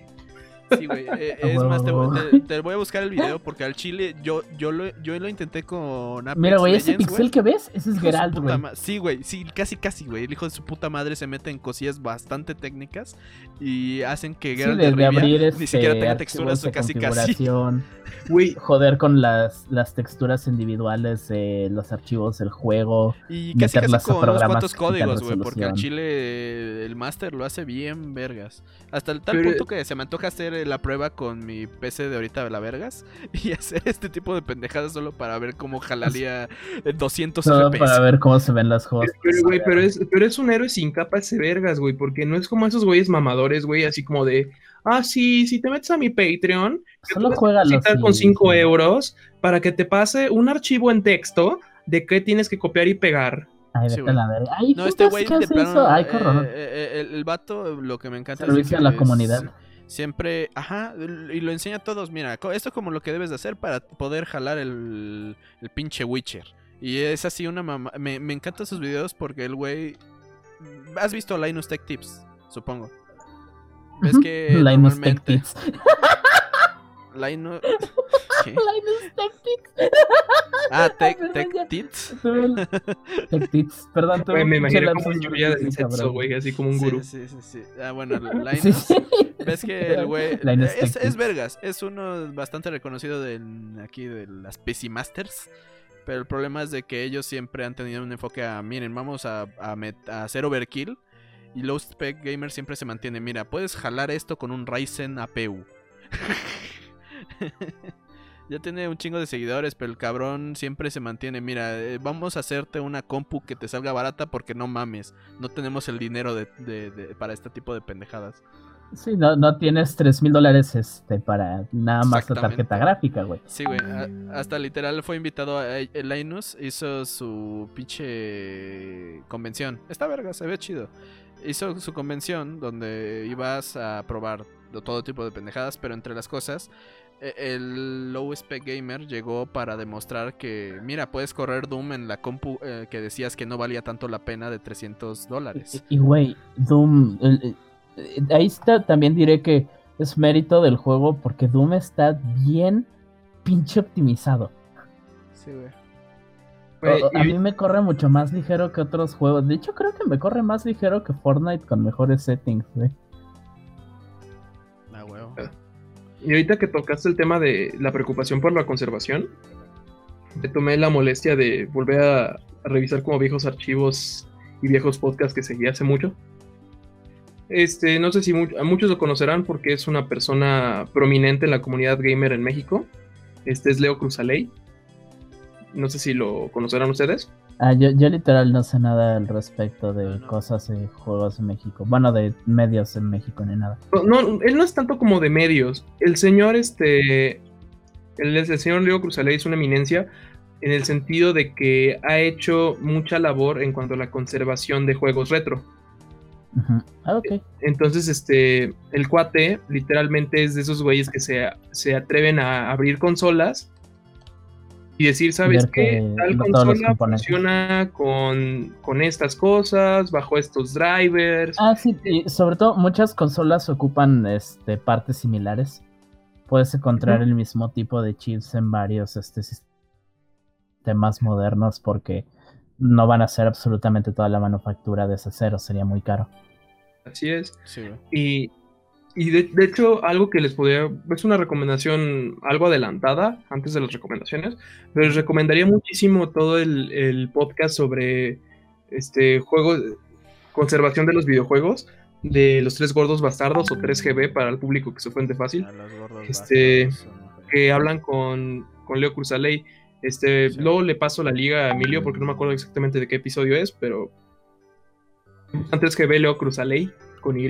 Speaker 2: Sí, güey. eh, es más, te, voy- te- te voy a buscar el video porque al chile yo, yo, lo, yo lo intenté con Apex
Speaker 3: Mira, güey, ese pixel que ves, ese es Geralt, güey.
Speaker 2: Sí, güey, sí, casi, casi, güey. El hijo de su puta madre se mete en cosillas bastante técnicas y hacen que Geralt
Speaker 3: de,
Speaker 2: de,
Speaker 3: de
Speaker 2: Rivia
Speaker 3: abrir
Speaker 2: ni
Speaker 3: este,
Speaker 2: siquiera tenga texturas
Speaker 3: de
Speaker 2: o casi, casi.
Speaker 3: joder con las, las texturas individuales de los archivos del juego.
Speaker 2: Y casi, casi con unos cuantos códigos, güey, porque al chile el máster lo hace bien vergas. Hasta el tal
Speaker 1: Pero-
Speaker 2: punto que se me antoja hacer la prueba con mi PC de ahorita de la vergas y hacer este tipo de pendejadas solo para ver cómo jalaría 200
Speaker 3: Solo
Speaker 2: FPS.
Speaker 3: para ver cómo se ven las cosas.
Speaker 1: Pero, güey, pero es, pero es un héroe sin capa ese vergas, güey, porque no es como esos güeyes mamadores, güey, así como de, ah, sí, si te metes a mi Patreon,
Speaker 3: Solo
Speaker 1: tú vas a
Speaker 3: juega
Speaker 1: depositar con 5 euros para que te pase un archivo en texto de qué tienes que copiar y pegar.
Speaker 3: Ay,
Speaker 2: Sí,
Speaker 3: vete a la verga. Ay,
Speaker 2: No,
Speaker 3: ¿qué
Speaker 2: este güey
Speaker 3: ¿Qué
Speaker 2: de plano.
Speaker 3: Ay,
Speaker 2: eh, eh, el, el vato, lo que me encanta es
Speaker 3: Servicio
Speaker 2: que
Speaker 3: a la
Speaker 2: es-
Speaker 3: comunidad.
Speaker 2: Siempre, ajá, y lo enseña a todos. Mira, esto como lo que debes de hacer para poder jalar el, el pinche Witcher. Y es así una mamá. Me, me encantan sus videos porque el güey. Has visto Linus Tech Tips, supongo.
Speaker 3: Ujú.
Speaker 2: que
Speaker 3: Linus Tech
Speaker 2: normalmente.
Speaker 3: Tips.
Speaker 2: Linus. ¿Qué?
Speaker 3: Linus Tech Tips.
Speaker 2: Ah, Tech, tech. Tits.
Speaker 3: Tech Tips. Perdón,
Speaker 1: me imaginé como un sexo, güey, así como un gurú.
Speaker 2: Sí, sí, sí. Ah, bueno, Linus. Ves que el güey
Speaker 3: Linus
Speaker 2: es, vergas, es uno bastante reconocido de aquí de las PC Masters. Pero el problema es de que ellos siempre han tenido un enfoque a, miren, vamos a, a met- a hacer overkill. Y Low Spec Gamer siempre se mantiene, mira, puedes jalar esto con un Ryzen APU. Ya tiene un chingo de seguidores, pero el cabrón siempre se mantiene, mira, eh, vamos a hacerte una compu que te salga barata porque no mames, no tenemos el dinero de- de- de- para este tipo de pendejadas.
Speaker 3: Sí, no, no tienes 3 mil dólares este, para nada más la tarjeta gráfica, güey.
Speaker 2: Sí, güey. Hasta literal fue invitado a a Linus. Hizo su pinche convención. Está verga, se ve chido. Hizo su convención donde ibas a probar todo tipo de pendejadas, pero entre las cosas, el Low Spec Gamer llegó para demostrar que, mira, puedes correr Doom en la compu eh, que decías que no valía tanto la pena de 300 dólares.
Speaker 3: Y, güey, Doom. el- el- ahí está, también diré que es mérito del juego porque Doom está bien pinche optimizado.
Speaker 2: Sí, güey.
Speaker 3: A mí me corre mucho más ligero que otros juegos. De hecho, creo que me corre más ligero que Fortnite con mejores settings, güey.
Speaker 1: Y ahorita que tocaste el tema de la preocupación por la conservación, te tomé la molestia de volver a, revisar como viejos archivos y viejos podcasts que seguí hace mucho. Este, no sé si mu- muchos lo conocerán porque es una persona prominente en la comunidad gamer en México. Este es Leo Cruzaley. No sé si lo conocerán ustedes.
Speaker 3: Ah, yo, yo literal no sé nada al respecto de
Speaker 2: No, no.
Speaker 3: cosas de juegos en México. Bueno, de medios en México ni nada.
Speaker 1: No, no, él no es tanto como de medios. El señor, este. El, el señor Leo Cruzaley es una eminencia en el sentido de que ha hecho mucha labor en cuanto a la conservación de juegos retro.
Speaker 3: Ah, ok.
Speaker 1: Entonces, este, el cuate literalmente es de esos güeyes que se, se atreven a abrir consolas y decir, ¿sabes qué?
Speaker 3: que
Speaker 1: Tal consola funciona con, con estas cosas, bajo estos drivers.
Speaker 3: Ah, sí, y sobre todo muchas consolas ocupan este, partes similares. Puedes encontrar el mismo tipo de chips en varios este, sistemas modernos porque no van a hacer absolutamente toda la manufactura desde cero, sería muy caro.
Speaker 1: Así es.
Speaker 2: Sí.
Speaker 1: Y, y de, de hecho, algo que les podría. Es una recomendación algo adelantada antes de las recomendaciones. Pero les recomendaría muchísimo todo el, el podcast sobre este juego. Conservación de los videojuegos. De los tres gordos bastardos o 3GB para el público que se fuente fácil.
Speaker 2: A los gordos
Speaker 1: Este, Que hablan con, con Leo Cruzaley. Este,
Speaker 2: Sí.
Speaker 1: Luego le paso la liga a Emilio porque no me acuerdo exactamente de qué episodio es, pero antes que ve Leo Cruzaley con Y,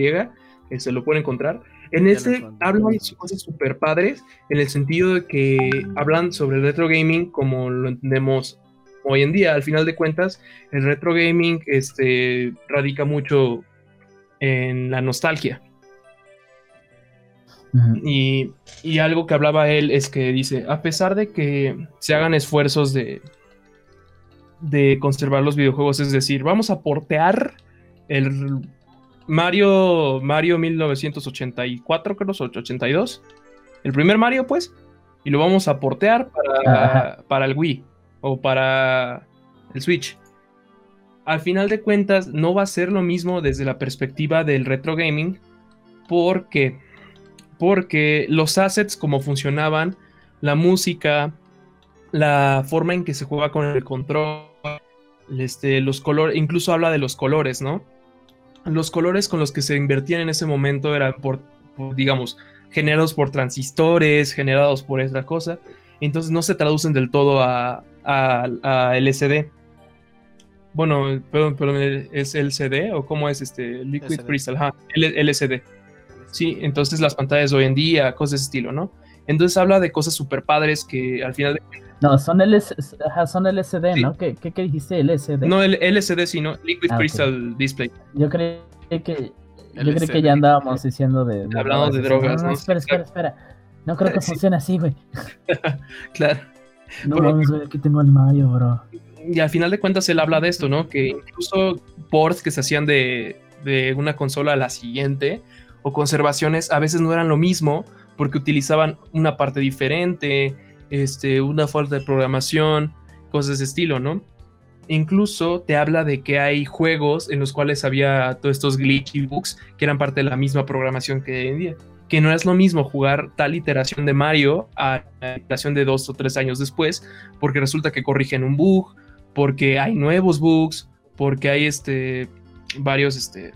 Speaker 1: se lo pueden encontrar. En
Speaker 2: Ya encontré.
Speaker 1: hablan cosas súper padres, en el sentido de que hablan sobre el retro gaming como lo entendemos hoy en día. Al final de cuentas, el retro gaming este, radica mucho en la nostalgia. Y, y algo que hablaba él es que dice, a pesar de que se hagan esfuerzos de, de conservar los videojuegos, es decir, vamos a portear el Mario, Mario 1984, creo, o 82, el primer Mario, pues, y lo vamos a portear para, para el Wii o para el Switch. Al final de cuentas, no va a ser lo mismo desde la perspectiva del retro gaming, porque porque los assets como funcionaban, la música, la forma en que se juega con el control, este, los colores, incluso habla de los colores, ¿no? Los colores con los que se invertían en ese momento eran por, por, digamos, generados por transistores, generados por esta cosa. Entonces no se traducen del todo a, a, LCD. Bueno, perdón, perdón, ¿es LCD o cómo es este? Liquid Crystal, ajá, LCD. Sí, entonces las pantallas de hoy en día, cosas de ese estilo, ¿no? Entonces habla de cosas super padres que al final de...
Speaker 3: No, son, son LCD, ¿no? ¿Qué, ¿Qué, dijiste? LCD.
Speaker 1: No, el LCD, sino Liquid ah, Crystal Display.
Speaker 3: Yo creí que, yo creí que ya andábamos diciendo de...
Speaker 1: Hablando de drogas,
Speaker 3: no, espera, espera, espera. No creo que funcione así, güey.
Speaker 1: claro.
Speaker 3: No vamos güey, aquí tengo el Mario, bro.
Speaker 1: Y al final de cuentas él habla de esto, ¿no? Que incluso ports que se hacían de, de una consola a la siguiente o conservaciones a veces no eran lo mismo porque utilizaban una parte diferente, este, una falta de programación, cosas de estilo, ¿no? Incluso te habla de que hay juegos en los cuales había todos estos glitchy bugs que eran parte de la misma programación que hoy en día. Que no es lo mismo jugar tal iteración de Mario a la iteración de dos o tres años después, porque resulta que corrigen un bug, porque hay nuevos bugs, porque hay este, varios este,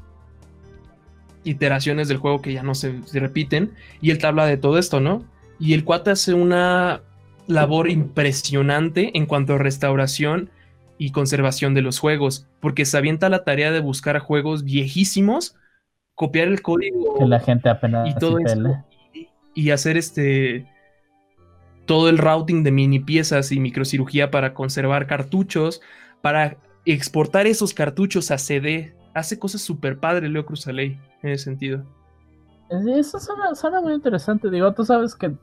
Speaker 1: iteraciones del juego que ya no se, se repiten. Y él te habla de todo esto, ¿no? Y el cuate hace una labor impresionante en cuanto a restauración y conservación de los juegos, porque se avienta la tarea de buscar juegos viejísimos, copiar el código
Speaker 3: que la gente apenas
Speaker 1: y todo y, hacer este todo el routing de mini piezas y microcirugía para conservar cartuchos, para exportar esos cartuchos a CD. Hace cosas súper padre Leo Cruzaley en ese sentido.
Speaker 3: Eso suena, suena muy interesante. Digo, tú sabes que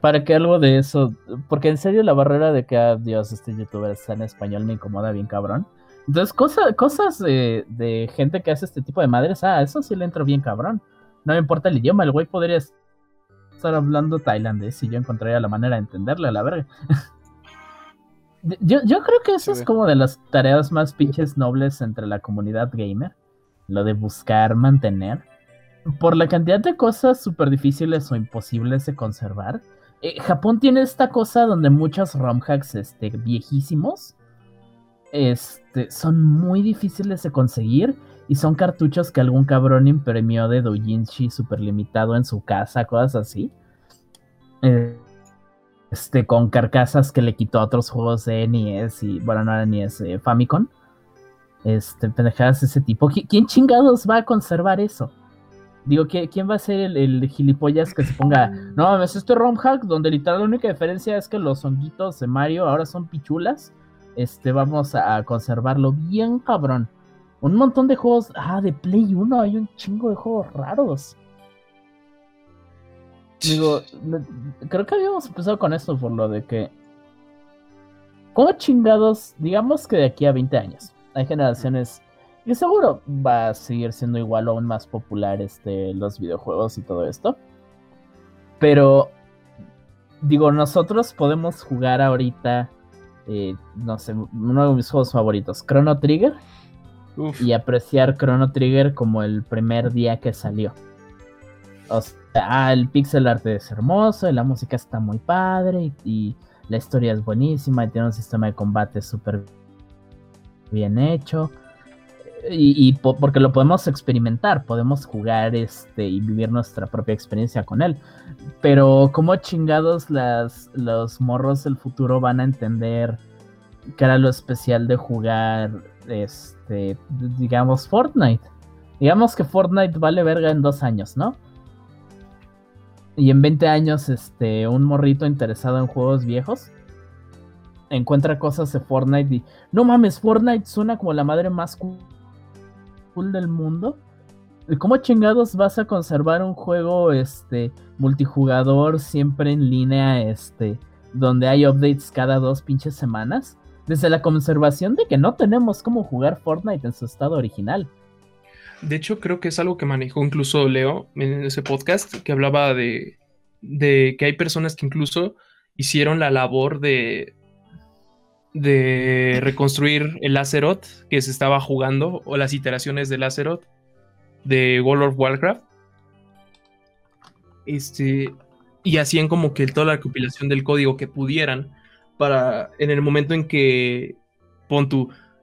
Speaker 3: para que algo de eso, porque en serio la barrera de que, ah, Dios, este youtuber está en español me incomoda bien cabrón. Entonces, cosas de, de, gente que hace este tipo de madres, ah, eso sí le entro bien cabrón. No me importa el idioma, el güey podría estar hablando tailandés y yo encontraría la manera de entenderle a la verga. yo, yo creo que eso es como de las tareas más pinches nobles entre la comunidad gamer. Lo de buscar, mantener. Por la cantidad de cosas súper difíciles o imposibles de conservar eh, Japón tiene esta cosa donde muchos ROM hacks este, viejísimos este, son muy difíciles de conseguir y son cartuchos que algún cabrón imprimió de doujinshi super limitado en su casa, cosas así. Eh, este, con carcasas que le quitó a otros juegos de NES y, bueno, no era NES, eh, Famicom. Este, pendejadas de ese tipo. ¿Quién chingados va a conservar eso? Digo, ¿quién va a ser el, gilipollas que se ponga? No mames, esto es ROM hack, donde literal la única diferencia es que los honguitos de Mario ahora son pichulas. Este, vamos a conservarlo bien cabrón. Un montón de juegos. Ah, de Play 1 hay un chingo de juegos raros. Digo, creo que habíamos empezado con esto por lo de que. ¿Cómo chingados? Digamos que de aquí a 20 años. Hay generaciones y seguro va a seguir siendo igual o aún más popular este, los videojuegos y todo esto. Pero, digo, nosotros podemos jugar ahorita, eh, no sé, uno de mis juegos favoritos, Chrono Trigger. Y apreciar Chrono Trigger como el primer día que salió. O sea, ah, el pixel art es hermoso, la música está muy padre y la historia es buenísima y tiene un sistema de combate súper bien hecho y, porque lo podemos experimentar, podemos jugar este y vivir nuestra propia experiencia con él. Pero ¿cómo chingados las, los morros del futuro van a entender que era lo especial de jugar, este, digamos, Fortnite? Digamos que Fortnite vale verga en dos años, ¿no? Y en 20 años, este, un morrito interesado en juegos viejos encuentra cosas de Fortnite y no mames, Fortnite suena como la madre más cool del mundo. ¿Cómo chingados vas a conservar un juego este multijugador siempre en línea este donde hay updates cada dos pinches semanas? Desde la conservación de que no tenemos cómo jugar Fortnite en su estado original.
Speaker 1: De hecho, creo que es algo que manejó incluso Leo en ese podcast, que hablaba de, de que hay personas que incluso hicieron la labor de, de reconstruir el Azeroth que se estaba jugando o las iteraciones del Azeroth de World of Warcraft. Este, y hacían como que toda la recopilación del código que pudieran para en el momento en que pon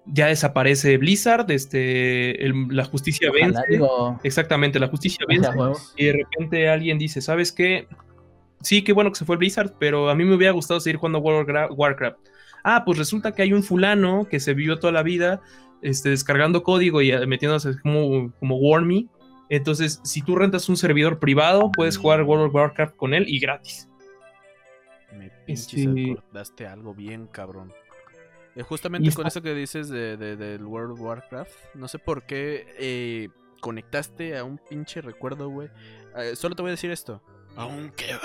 Speaker 1: ya desaparece Blizzard, este, el- la justicia
Speaker 3: Ojalá,
Speaker 1: vence.
Speaker 3: digo,
Speaker 1: Exactamente, la justicia vence. Y de repente alguien dice, ¿sabes qué? Sí, qué bueno que se fue Blizzard, pero a mí me hubiera gustado seguir jugando World of Warcraft. Ah, pues resulta que hay un fulano que se vivió toda la vida este, descargando código y eh, metiéndose como, como Wormy. Entonces, si tú rentas un servidor privado, puedes jugar World of Warcraft con él y gratis.
Speaker 2: Me pinches
Speaker 1: Este-
Speaker 2: acordaste algo bien, cabrón. Eh, justamente con
Speaker 1: está-
Speaker 2: eso que dices de, de- del World of Warcraft, no sé por qué eh, conectaste a un pinche recuerdo, güey. Eh, solo te voy a decir esto. Aún queda.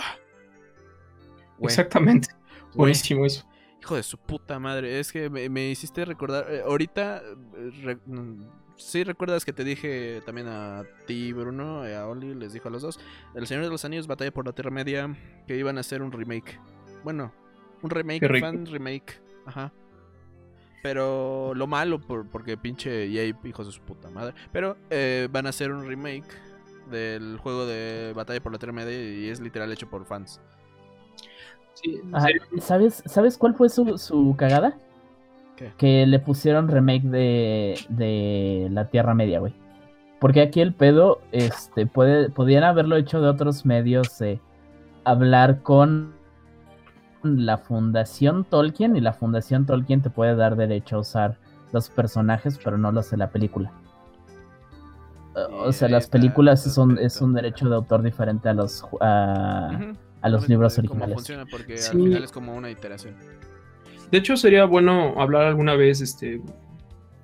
Speaker 1: Exactamente.
Speaker 2: güey,
Speaker 1: Buenísimo eso.
Speaker 2: Hijo de su puta madre. Es que me, me hiciste recordar. eh, ahorita. eh, re- mm, sí, recuerdas que te dije también a ti, Bruno, y a Oli, les dijo a los dos. El Señor de los Anillos, Batalla por la Tierra Media, que iban a hacer un remake. Bueno, un remake,
Speaker 1: rico.
Speaker 2: fan remake. Ajá. Pero lo malo, por, porque pinche EA, hijos de su puta madre. Pero eh, van a hacer un remake del juego de Batalla por la Tierra Media y es literal hecho por fans.
Speaker 1: Sí,
Speaker 3: Ajá,
Speaker 1: sí.
Speaker 3: ¿Sabes, ¿Sabes cuál fue su, su cagada?
Speaker 2: ¿Qué?
Speaker 3: Que le pusieron remake de, de la Tierra Media, güey. Porque aquí el pedo, este, puede, podían haberlo hecho de otros medios, de hablar con la Fundación Tolkien y la Fundación Tolkien te puede dar derecho a usar los personajes, pero no los de la película. O sea, las películas
Speaker 2: el
Speaker 3: es un,
Speaker 2: aspecto.
Speaker 3: es un derecho de autor diferente a los. A los libros
Speaker 2: cómo
Speaker 3: originales.
Speaker 2: funciona porque al
Speaker 1: Sí.
Speaker 2: final es como una iteración.
Speaker 1: De hecho, sería bueno hablar alguna vez, este,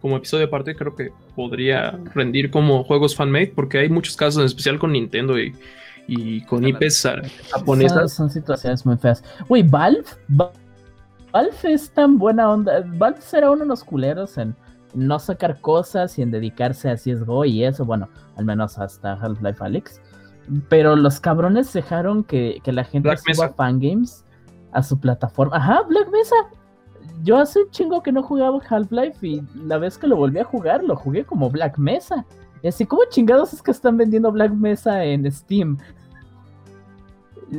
Speaker 1: como episodio aparte, creo que podría rendir como juegos fanmade, porque hay muchos casos, en especial con Nintendo y, y con
Speaker 2: Claro.
Speaker 1: IPs
Speaker 3: Son,
Speaker 1: japonesas.
Speaker 3: son situaciones muy feas. Güey, Valve, Va- Valve es tan buena onda. Valve será uno de los culeros en no sacar cosas y en dedicarse a CSGO y eso, bueno, al menos hasta Half-Life Alyx. Pero los cabrones dejaron que, que la gente
Speaker 1: Black
Speaker 3: suba
Speaker 1: Mesa.
Speaker 3: fangames a su plataforma. Ajá, Black Mesa. Yo hace un chingo que no jugaba Half-Life y la vez que lo volví a jugar, lo jugué como Black Mesa. Y así, ¿cómo chingados es que están vendiendo Black Mesa en Steam?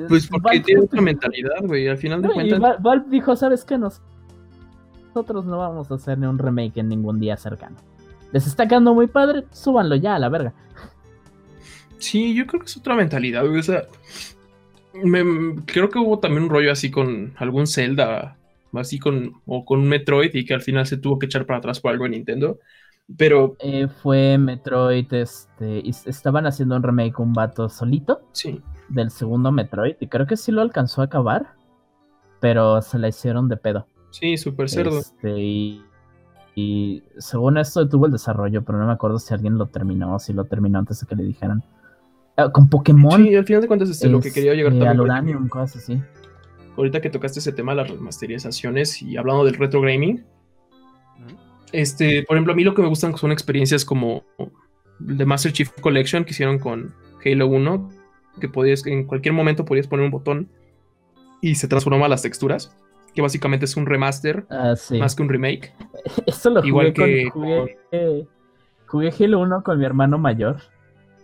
Speaker 1: Pues porque
Speaker 3: Valve-
Speaker 1: tiene otra mentalidad, güey. Al final de
Speaker 3: no, y
Speaker 1: cuentas,
Speaker 3: Val- Valve dijo, ¿sabes qué? Nos- Nosotros no vamos a hacer ni un remake en ningún día cercano. Les está quedando muy padre, súbanlo ya a la verga.
Speaker 1: Sí, yo creo que es otra mentalidad. O sea, me- creo que hubo también un rollo así con algún Zelda, así con, o con un Metroid, y que al final se tuvo que echar para atrás por algo de Nintendo. Pero
Speaker 3: Eh, fue Metroid, este, estaban haciendo un remake un vato solito
Speaker 1: sí,
Speaker 3: del segundo Metroid, y creo que sí lo alcanzó a acabar, pero se la hicieron de pedo.
Speaker 1: sí, súper cerdo.
Speaker 3: Este, y, y según esto detuvo el desarrollo, pero no me acuerdo si alguien lo terminó o si lo terminó antes de que le dijeran. Ah, con Pokémon.
Speaker 1: Sí, al final de cuentas, este, lo que quería llegar
Speaker 3: este,
Speaker 1: también.
Speaker 3: al
Speaker 1: ahorita que-
Speaker 3: Uranium, cosas así.
Speaker 1: ahorita que tocaste ese tema, las remasterizaciones y hablando del retro gaming, este, por ejemplo, a mí lo que me gustan son experiencias como The Master Chief Collection que hicieron con Halo 1, que podías, en cualquier momento podías poner un botón y se transformaban las texturas, que básicamente es un remaster
Speaker 3: Ah, sí.
Speaker 1: más que un remake.
Speaker 3: Eso lo jugué
Speaker 1: Igual
Speaker 3: con-
Speaker 1: que
Speaker 3: jugué, eh, jugué Halo 1 con mi hermano mayor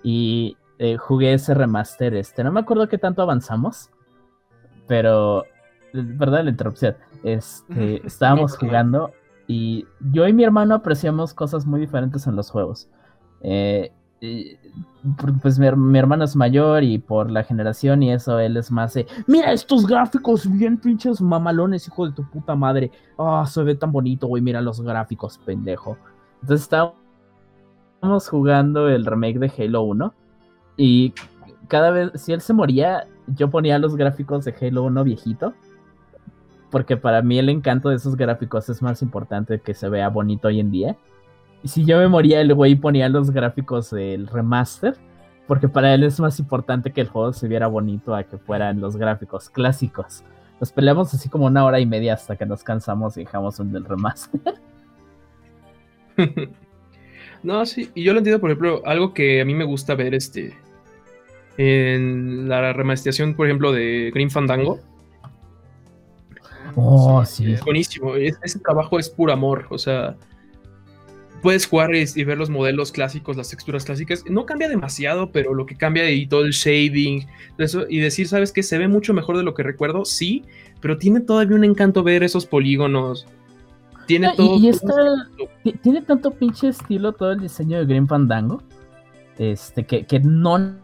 Speaker 3: y eh, jugué ese remaster este. No me acuerdo qué tanto avanzamos, pero verdad la interrupción. Este, estábamos jugando y yo y mi hermano apreciamos cosas muy diferentes en los juegos. Eh, y, pues mi, her- mi hermano es mayor y por la generación y eso él es más de mira estos gráficos bien pinches mamalones hijo de tu puta madre Ah, se ve tan bonito, güey. Mira los gráficos, pendejo. Entonces estábamos jugando el remake de Halo 1. Y cada vez, si él se moría, yo ponía los gráficos de Halo 1 viejito. Porque para mí el encanto de esos gráficos es más importante que se vea bonito hoy en día. Y si yo me moría, el güey ponía los gráficos del remaster. Porque para él es más importante que el juego se viera bonito a que fueran los gráficos clásicos. Nos peleamos así como una hora y media hasta que nos cansamos y dejamos un del remaster.
Speaker 1: no, sí, y yo lo entiendo, por ejemplo, algo que a mí me gusta ver este en la remasterización, por ejemplo, de Green Fandango.
Speaker 3: Oh, sí.
Speaker 1: Es buenísimo. es- ese trabajo es puro amor. O sea, puedes jugar y ver los modelos clásicos, las texturas clásicas. No cambia demasiado, pero lo que cambia y todo el shading, eso, y decir, ¿sabes qué? Se ve mucho mejor de lo que recuerdo, sí, pero tiene todavía un encanto ver esos polígonos tiene
Speaker 3: No, y-
Speaker 1: todo.
Speaker 3: y Tiene tanto pinche estilo todo el diseño de Green Fandango. Este, que, que no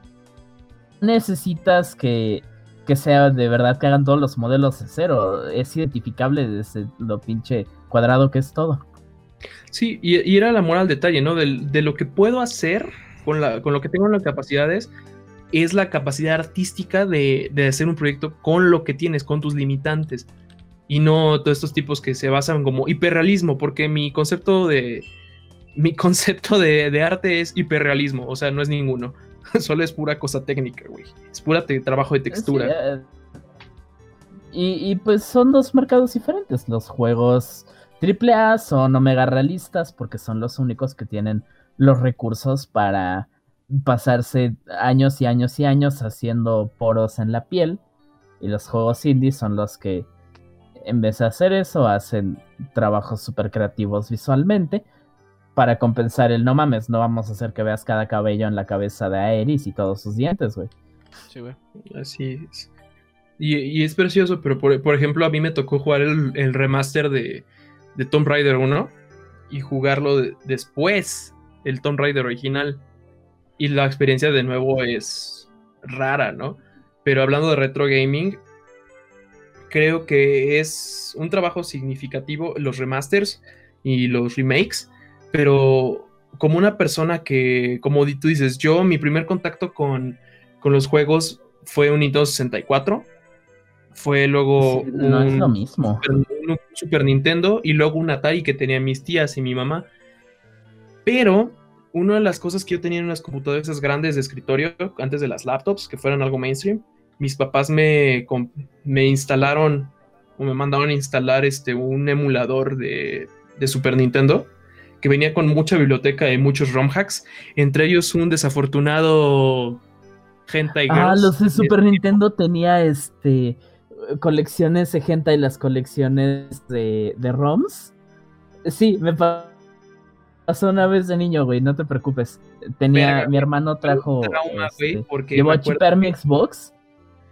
Speaker 3: necesitas que, que sea de verdad que hagan todos los modelos de cero. Es identificable desde lo pinche cuadrado que es todo.
Speaker 1: Sí, y, y era el amor al detalle, ¿no? Del- de lo que puedo hacer con, la, con lo que tengo en las capacidades, es la capacidad artística de, de hacer un proyecto con lo que tienes, con tus limitantes. Y no todos estos tipos que se basan como hiperrealismo, porque mi concepto de. Mi concepto de, de arte es hiperrealismo, o sea, no es ninguno. Solo es pura cosa técnica, güey. Es pura trabajo de textura.
Speaker 3: Sí, eh, y, y pues son dos mercados diferentes. Los juegos AAA son omega realistas porque son los únicos que tienen los recursos para pasarse años y años y años haciendo poros en la piel. Y los juegos indie son los que en vez de hacer eso hacen trabajos súper creativos visualmente para compensar el no mames, no vamos a hacer que veas cada cabello en la cabeza de Aeris y todos sus dientes, güey.
Speaker 2: Sí, güey.
Speaker 1: Así es. Y, y es precioso, pero por, por ejemplo, a mí me tocó jugar el, el remaster de, de Tomb Raider 1 y jugarlo de- después, el Tomb Raider original. Y la experiencia de nuevo es rara, ¿no? Pero hablando de retro gaming, creo que es un trabajo significativo los remasters y los remakes, pero como una persona que, como tú dices, yo mi primer contacto con, con los juegos fue un Nintendo 64, fue luego
Speaker 3: Sí, no es
Speaker 1: un
Speaker 3: lo mismo.
Speaker 1: Super, un Super Nintendo y luego un Atari que tenía mis tías y mi mamá. Pero una de las cosas que yo tenía en las computadoras grandes de escritorio, antes de las laptops, que fueran algo mainstream, mis papás me, me instalaron o me mandaron a instalar este, un emulador de, de Super Nintendo que venía con mucha biblioteca de muchos ROM hacks, entre ellos un desafortunado Hentai
Speaker 3: Ah,
Speaker 1: Girls.
Speaker 3: los de Super Nintendo tenía este colecciones de hentai y las colecciones de, de ROMs. Sí, me pa- pasó una vez de niño, güey, no te preocupes. Tenía,
Speaker 1: Verga,
Speaker 3: mi hermano trajo.
Speaker 1: trauma, güey,
Speaker 3: este,
Speaker 1: porque
Speaker 3: llevó a chipear mi Xbox.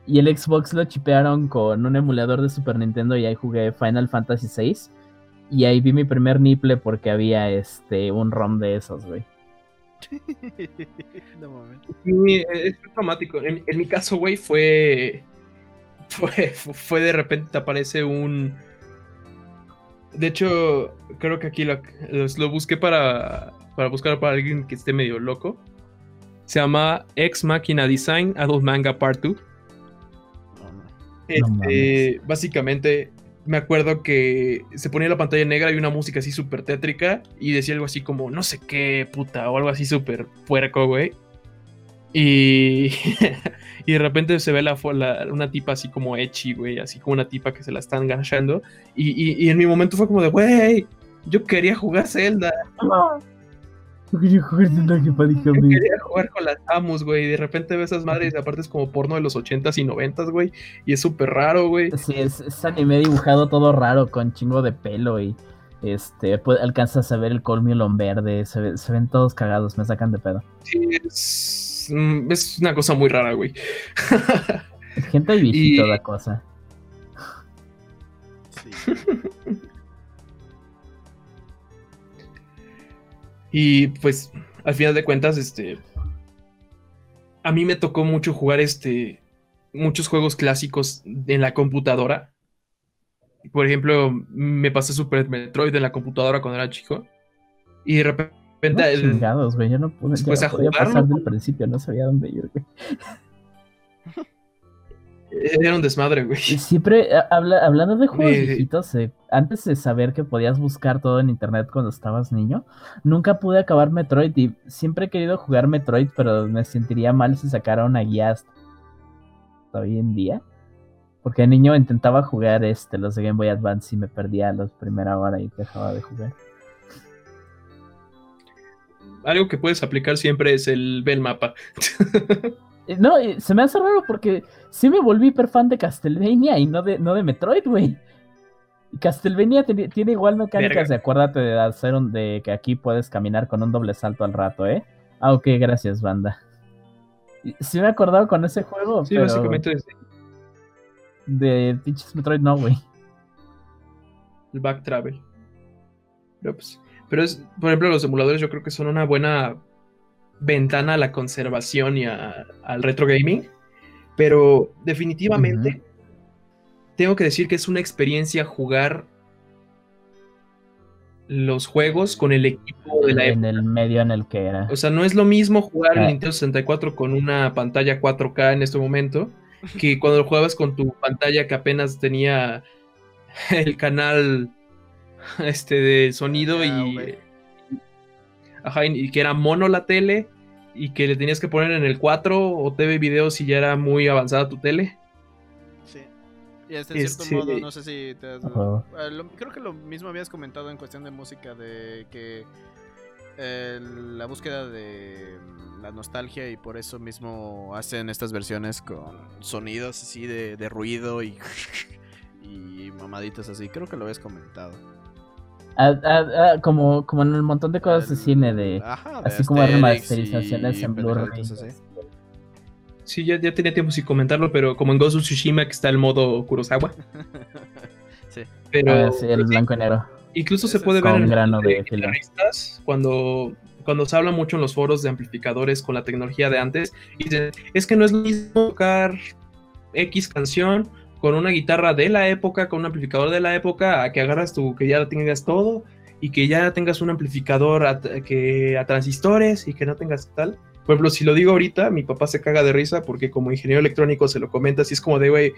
Speaker 3: Y el Xbox lo chipearon con un emulador de Super Nintendo y ahí jugué Final Fantasy VI. Y ahí vi mi primer nipple porque había este un ROM de esos, güey.
Speaker 2: no mames.
Speaker 1: Sí, es traumático. En, en mi caso, güey, fue, fue. Fue de repente te aparece un. De hecho, creo que aquí lo, lo busqué para, para buscar para alguien que esté medio loco. Se llama Ex Machina Design Adult Manga Part 2.
Speaker 2: No.
Speaker 1: Este, básicamente, me acuerdo que se ponía la pantalla negra y una música así súper tétrica y decía algo así como no sé qué puta o algo así súper puerco, güey. Y, y de repente se ve la, la- una tipa así como ecchi, güey, así como una tipa que se la están ganchando. Y, y- y en mi momento fue como de, güey, yo quería jugar Zelda,
Speaker 3: Yo quería jugar
Speaker 1: yo quería jugar con las Amos, güey. Y de repente ves esas madres, y aparte es como porno de los 80s y 90s, güey. Y es súper raro, güey.
Speaker 3: Sí, es, es anime dibujado todo raro, con chingo de pelo y este puede- alcanzas a ver el colmilón verde, se, ve- se ven todos cagados, me sacan de pedo.
Speaker 1: Sí, es, mm, es una cosa muy rara, güey.
Speaker 3: Gente y la cosa.
Speaker 2: Sí.
Speaker 1: Y pues, al final de cuentas, este. A mí me tocó mucho jugar este. Muchos juegos clásicos en la computadora. Por ejemplo, me pasé Super Metroid en la computadora cuando era chico. Y de repente.
Speaker 3: No,
Speaker 1: el-
Speaker 3: chingados, güey, yo no pude
Speaker 1: Pues
Speaker 3: no
Speaker 1: a
Speaker 3: pasar del principio, no sabía dónde ir, güey.
Speaker 1: era un desmadre, güey.
Speaker 3: Siempre, habla- hablando de juegos
Speaker 1: Eh,
Speaker 3: viejitos, eh, antes de saber que podías buscar todo en internet cuando estabas niño, nunca pude acabar Metroid y siempre he querido jugar Metroid, pero me sentiría mal si sacara una guía hasta hoy en día. Porque de niño intentaba jugar este, los de Game Boy Advance y me perdía a la primera hora y dejaba de jugar.
Speaker 1: Algo que puedes aplicar siempre es el ve el mapa.
Speaker 3: Eh, No, eh, se me hace raro porque sí me volví hiper fan de Castlevania y no de, no de Metroid, güey. Y Castlevania tiene, tiene igual mecánicas
Speaker 1: Verga.
Speaker 3: de acuérdate de hacer un, de que aquí puedes caminar con un doble salto al rato, ¿eh? Ah, ok, gracias, banda. Sí me he acordado con ese juego,
Speaker 1: Sí,
Speaker 3: pero
Speaker 1: básicamente es
Speaker 3: de pinches Metroid no, güey.
Speaker 1: el back travel. Pero, pues, pero es, por ejemplo, los emuladores yo creo que son una buena ventana a la conservación y a- al retro gaming. Pero definitivamente tengo que decir que es una experiencia jugar los juegos con el equipo de la
Speaker 3: en
Speaker 1: época.
Speaker 3: el medio en el que era.
Speaker 1: O sea, no es lo mismo jugar en
Speaker 3: Ah.
Speaker 1: Nintendo 64 con una pantalla 4K en este momento que cuando lo jugabas con tu pantalla que apenas tenía el canal este de sonido
Speaker 2: Ah,
Speaker 1: y. ajá, y que era mono la tele y que le tenías que poner en el 4 o TV video si ya era muy avanzada tu tele.
Speaker 2: Sí. Y hasta en cierto modo, no sé si te has- eh, lo- creo que lo mismo habías comentado en cuestión de música, de que eh, la búsqueda de mm, la nostalgia y por eso mismo hacen estas versiones con sonidos así de, de ruido y, y mamaditas así. Creo que lo habías comentado.
Speaker 3: Ah, ah, ah, como, como en un montón de cosas de cine, de
Speaker 2: Ajá, de
Speaker 3: así como remasterizaciones
Speaker 2: y
Speaker 3: en Blu-ray.
Speaker 1: Sí, ya, ya tenía tiempo sin comentarlo, pero como en Ghost of Tsushima que está el modo Kurosawa.
Speaker 2: Sí.
Speaker 1: Pero
Speaker 3: Ah, sí, el blanco y negro.
Speaker 1: Incluso se puede ver en
Speaker 3: grano de
Speaker 1: guitarristas cuando, cuando se habla mucho en los foros de amplificadores con la tecnología de antes. Y dicen, es que no es lo mismo tocar X canción con una guitarra de la época, con un amplificador de la época, a que agarras tu, que ya tengas todo y que ya tengas un amplificador a, que, a transistores y que no tengas tal. Por ejemplo, si lo digo ahorita, mi papá se caga de risa porque como ingeniero electrónico se lo comenta, así es como de, güey,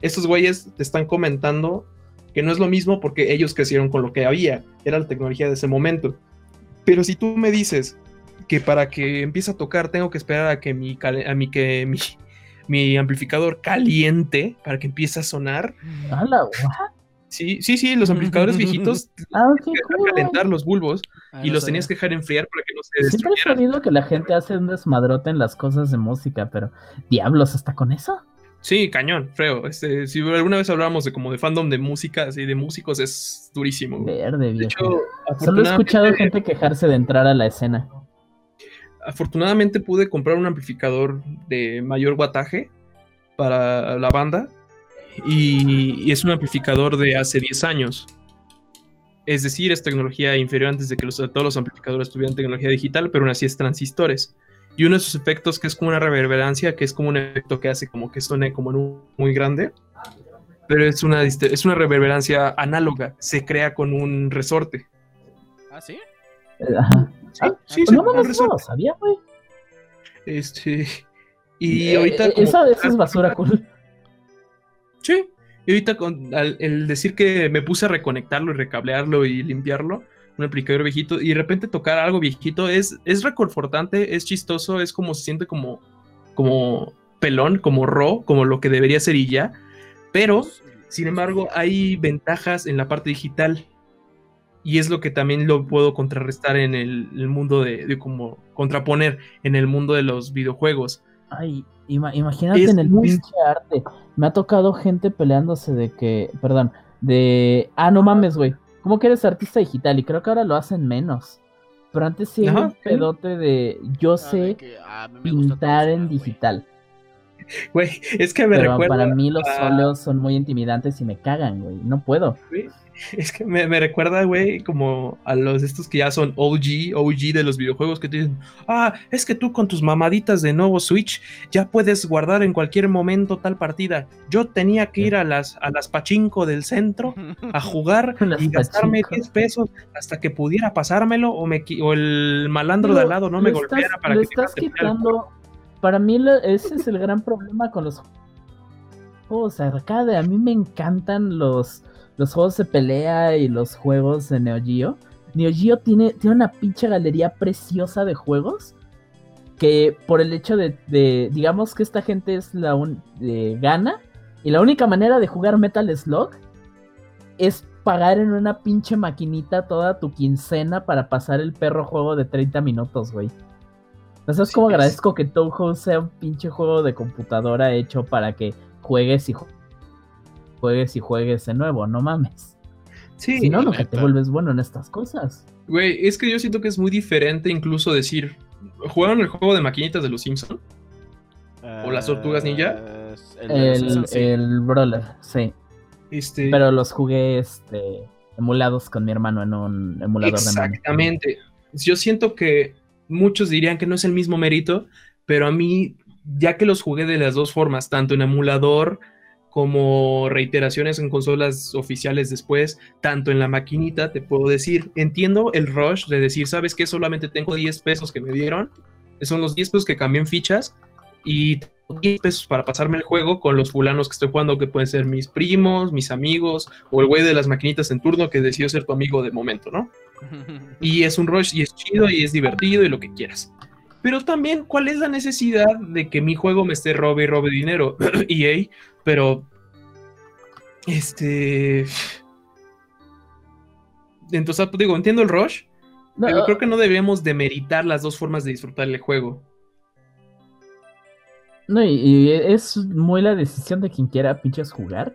Speaker 1: estos güeyes te están comentando que no es lo mismo porque ellos crecieron con lo que había, era la tecnología de ese momento. Pero si tú me dices que para que empiece a tocar tengo que esperar a que mi, a mi, que mi, mi amplificador caliente para que empiece a sonar. Sí, sí, sí, los amplificadores viejitos
Speaker 3: Ah, cool.
Speaker 1: calentar los bulbos
Speaker 2: Ah,
Speaker 1: y
Speaker 2: no
Speaker 1: los
Speaker 2: sabía.
Speaker 1: tenías que dejar enfriar para que no se
Speaker 3: Siempre he
Speaker 1: destruyeran.
Speaker 3: sabido que la gente hace un desmadrote en las cosas de música, pero diablos, ¿hasta con eso?
Speaker 1: Sí, cañón, feo. Este, si alguna vez hablábamos de como de fandom de música, así de músicos, es durísimo.
Speaker 3: Verde,
Speaker 1: De
Speaker 3: viejo.
Speaker 1: hecho,
Speaker 3: Solo he escuchado gente quejarse de entrar a la escena.
Speaker 1: Afortunadamente pude comprar un amplificador de mayor wattaje para la banda y, y es un amplificador de hace 10 años. Es decir, es tecnología inferior antes de que los- todos los amplificadores tuvieran tecnología digital, pero aún así es transistores. Y uno de sus efectos que es como una reverberancia, que es como un efecto que hace como que suene como en un muy grande, pero es una, es una reverberancia análoga, se crea con un resorte.
Speaker 2: Ah, sí.
Speaker 3: Eh, Ajá.
Speaker 1: Sí,
Speaker 3: Ah,
Speaker 1: sí,
Speaker 3: Pues no mames, no sabía, güey.
Speaker 1: Este, y
Speaker 3: Eh,
Speaker 1: ahorita...
Speaker 3: eh,
Speaker 1: como-
Speaker 3: esa, esa es basura cool.
Speaker 1: Sí. Y ahorita con al- el decir que me puse a reconectarlo y recablearlo y limpiarlo, un aplicador viejito, y de repente tocar algo viejito es, es reconfortante, es chistoso, es como se siente como, como pelón, como ro, como lo que debería ser y ya. Pero, sin embargo, hay ventajas en la parte digital. Y es lo que también lo puedo contrarrestar en el, el mundo de, de como contraponer en el mundo de los videojuegos.
Speaker 3: Ay, ima- imagínate
Speaker 1: Es
Speaker 3: en el
Speaker 1: muy-
Speaker 3: pinche arte. Me ha tocado gente peleándose de que, perdón, de, ah, no mames, güey. ¿Cómo que eres artista digital? Y creo que ahora lo hacen menos. Pero antes sí era un pedote de, yo
Speaker 2: Ah, de
Speaker 3: sé
Speaker 2: que, ah,
Speaker 3: pintar en digital.
Speaker 1: Güey, es que me
Speaker 3: Pero
Speaker 1: recuerda.
Speaker 3: para mí los
Speaker 1: a-
Speaker 3: óleos son muy intimidantes y me cagan, güey. No puedo.
Speaker 1: güey. Es que me, me recuerda, güey, como a los estos que ya son OG, OG de los videojuegos que te dicen, ah, es que tú con tus mamaditas de nuevo Switch ya puedes guardar en cualquier momento tal partida. Yo tenía que ir a las, a las pachinko del centro a jugar y gastarme
Speaker 3: pachinko.
Speaker 1: 10 pesos hasta que pudiera pasármelo o, me, o el malandro de al lado no me
Speaker 3: estás-
Speaker 1: golpeara para
Speaker 3: le
Speaker 1: que
Speaker 3: estás quitando. Para mí, lo- ese es el gran problema con los juegos arcade. A mí me encantan los, los juegos de pelea y los juegos de Neo Geo. Neo Geo tiene, tiene una pinche galería preciosa de juegos. Que por el hecho de, de- digamos que esta gente es la un, de gana. Y la única manera de jugar Metal Slug es pagar en una pinche maquinita toda tu quincena para pasar el perro juego de 30 minutos, güey. ¿No sabes
Speaker 1: Sí,
Speaker 3: cómo
Speaker 1: es-
Speaker 3: agradezco que Touhou sea un pinche juego de computadora hecho para que juegues y ju- juegues y juegues de nuevo? No mames.
Speaker 1: Sí,
Speaker 3: si no,
Speaker 2: la
Speaker 3: nunca te vuelves bueno en estas cosas.
Speaker 1: güey, es que yo siento que es muy diferente incluso decir, ¿jugaron el juego de maquinitas de los Simpsons? ¿O las tortugas ninja?
Speaker 2: Eh, El, de
Speaker 3: El,
Speaker 2: Simpsons, sí.
Speaker 3: el Brawler, sí.
Speaker 1: Este,
Speaker 3: Pero los jugué, este. emulados con mi hermano en un emulador de mano.
Speaker 1: Exactamente. Yo siento que muchos dirían que no es el mismo mérito, pero a mí, ya que los jugué de las dos formas, tanto en emulador como reiteraciones en consolas oficiales después, tanto en la maquinita, te puedo decir, entiendo el rush de decir, ¿sabes qué? Solamente tengo 10 pesos que me dieron, son los 10 pesos que cambié en fichas y 10 pesos para pasarme el juego con los fulanos que estoy jugando, que pueden ser mis primos, mis amigos, o el güey de las maquinitas en turno que decidió ser tu amigo de momento, ¿no? Y es un rush y es chido y es divertido y lo que quieras. Pero también, ¿cuál es la necesidad de que mi juego me esté robe y robe dinero? EA, pero. Este. Entonces, digo, entiendo el rush, pero creo que no debemos demeritar las dos formas de disfrutar el juego.
Speaker 3: No, y, es muy la decisión de quien quiera pinches jugar.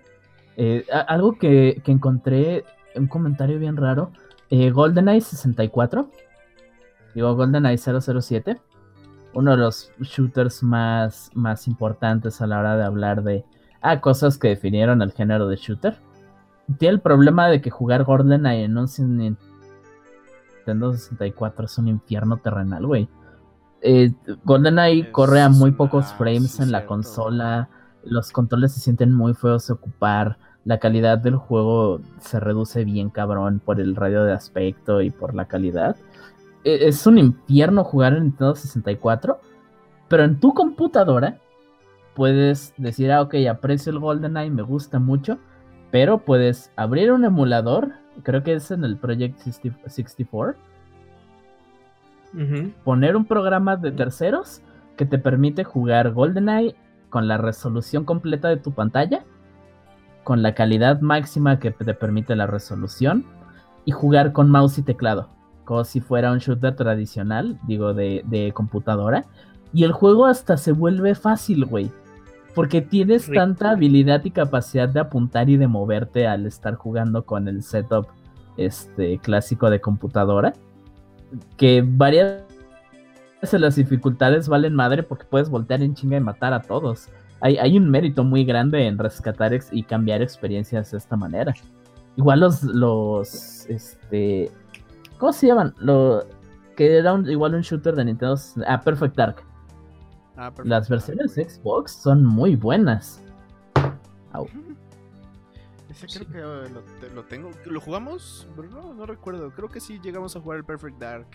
Speaker 3: Eh, algo que, que, encontré, un comentario bien raro. Eh, GoldenEye 64. Digo, GoldenEye 007. Uno de los shooters más, más importantes a la hora de hablar de ah, cosas que definieron el género de shooter. Tiene el problema de que jugar GoldenEye en un Nintendo 64 es un infierno terrenal, güey. Eh, GoldenEye corre a muy pocos frames en la consola. Los controles se sienten muy feos de ocupar. La calidad del juego se reduce bien cabrón por el radio de aspecto y por la calidad. E, es un infierno jugar en Nintendo 64. Pero en tu computadora puedes decir, ah, ok, aprecio el GoldenEye, me gusta mucho. Pero puedes abrir un emulador. Creo que es en el Project 64 poner un programa de terceros que te permite jugar GoldenEye con la resolución completa de tu pantalla, con la calidad máxima que te permite la resolución, y jugar con mouse y teclado, como si fuera un shooter tradicional, digo, de, de computadora. Y el juego hasta se vuelve fácil, güey. Porque tienes tanta habilidad y capacidad de apuntar y de moverte al estar jugando con el setup este, clásico de computadora que varias de las dificultades valen madre porque puedes voltear en chinga y matar a todos. Hay, hay un mérito muy grande en rescatar y cambiar experiencias de esta manera. Igual los, los, este, ¿cómo se llaman? Lo, que era igual un shooter de Nintendo, ah, Perfect Dark. Ah, Las versiones Xbox son muy buenas.
Speaker 2: Ese creo que lo, tengo. ¿Lo jugamos? No, no recuerdo. Creo que sí llegamos a jugar el Perfect Dark.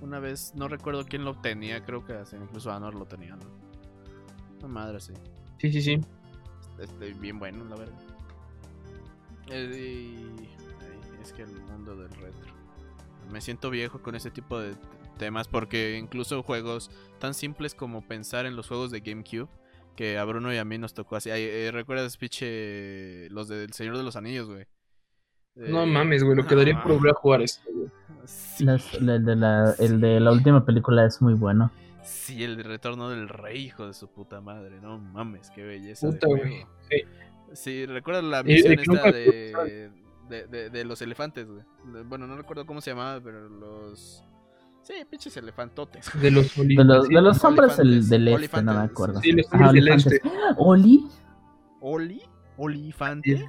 Speaker 2: Una vez, no recuerdo quién lo tenía. Creo que incluso Anor lo tenía, ¿no? No madre, sí.
Speaker 1: Sí, sí, sí.
Speaker 2: Este, bien bueno, la verdad. Eh, es que el mundo del retro. Me siento viejo con ese tipo de temas porque incluso juegos tan simples como pensar en los juegos de GameCube que a Bruno y a mí nos tocó así. Eh, ¿Recuerdas, piche, los del Señor de los Anillos, güey?
Speaker 1: no mames, güey, lo que daría por volver a jugar esto, güey.
Speaker 3: de la, el de la última película es muy bueno.
Speaker 2: Sí, el de Retorno del Rey, hijo de su puta madre. No mames, qué belleza. Puta, güey. Sí. sí, recuerdas la misión esta de, de, de, los elefantes, güey. Bueno, no recuerdo cómo se llamaba, pero los Sí, pinches elefantotes.
Speaker 3: De los, de los, de los hombres el, del este, no me acuerdo. Sí, los hombres del este. ¿Oli?
Speaker 2: ¿Oli? ¿Olifante?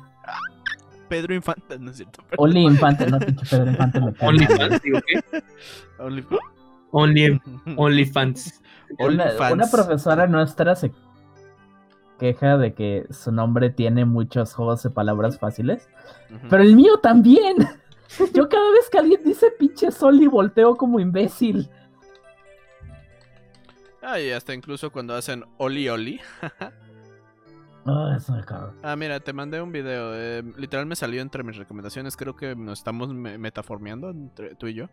Speaker 2: Pedro Infante, no es cierto.
Speaker 3: Oli Infante, no pinche Pedro Infante me
Speaker 1: Fans, digo qué? Only, Only, Only Fans.
Speaker 3: Una, una profesora nuestra se queja de que su nombre tiene muchos juegos de palabras fáciles, pero el mío también. Yo cada vez que alguien dice pinche sol y volteo como imbécil.
Speaker 2: Ah, y hasta incluso cuando hacen Oli Oli.
Speaker 3: Ah,
Speaker 2: ah, mira, te mandé un video. Eh, literal me salió entre mis recomendaciones. Creo que nos estamos metaformeando entre tú y yo.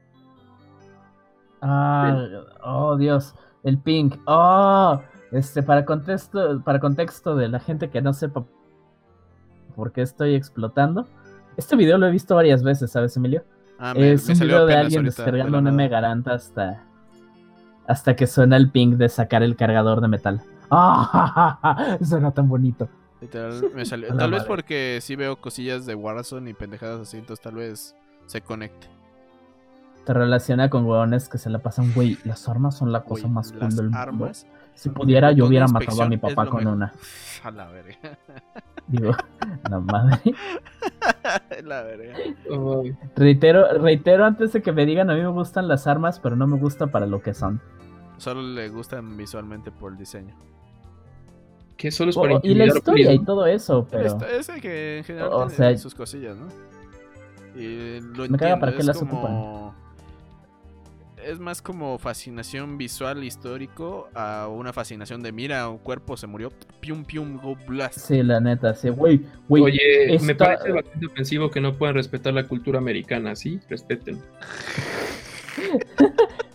Speaker 3: Ah, oh Dios, el pink. Oh, este, para contexto, para contexto de la gente que no sepa por qué estoy explotando. Este video lo he visto varias veces, ¿sabes, Emilio? Ah, es un video de alguien descargando un M hasta, hasta que suena el ping de sacar el cargador de metal. ¡Ah! Suena tan bonito.
Speaker 2: Tal vez porque sí veo cosillas de Warzone y pendejadas así, entonces tal vez se conecte.
Speaker 3: Te relaciona con hueones que se la pasan, güey, las armas son la cosa más cool del mundo. Si pudiera, yo hubiera matado a mi papá con una.
Speaker 2: A la verga.
Speaker 3: Digo, la madre.
Speaker 2: La verga.
Speaker 3: Reitero, reitero antes de que me digan, a mí me gustan las armas, pero no me gusta para lo que son.
Speaker 2: Solo le gustan visualmente por el diseño.
Speaker 1: que solo es para
Speaker 3: y la historia y todo eso, pero...
Speaker 2: Ese que en general
Speaker 3: O
Speaker 2: tiene
Speaker 3: sea-
Speaker 2: sus cosillas, ¿no? Y lo
Speaker 3: Me caga para qué
Speaker 2: es
Speaker 3: las
Speaker 2: como... Es más como fascinación visual histórico a una fascinación de mira, un cuerpo se murió, pium pium, go blast.
Speaker 3: Sí, la neta, sí, güey.
Speaker 1: Oye, me parece bastante ofensivo que no puedan respetar la cultura americana, ¿sí? Respeten.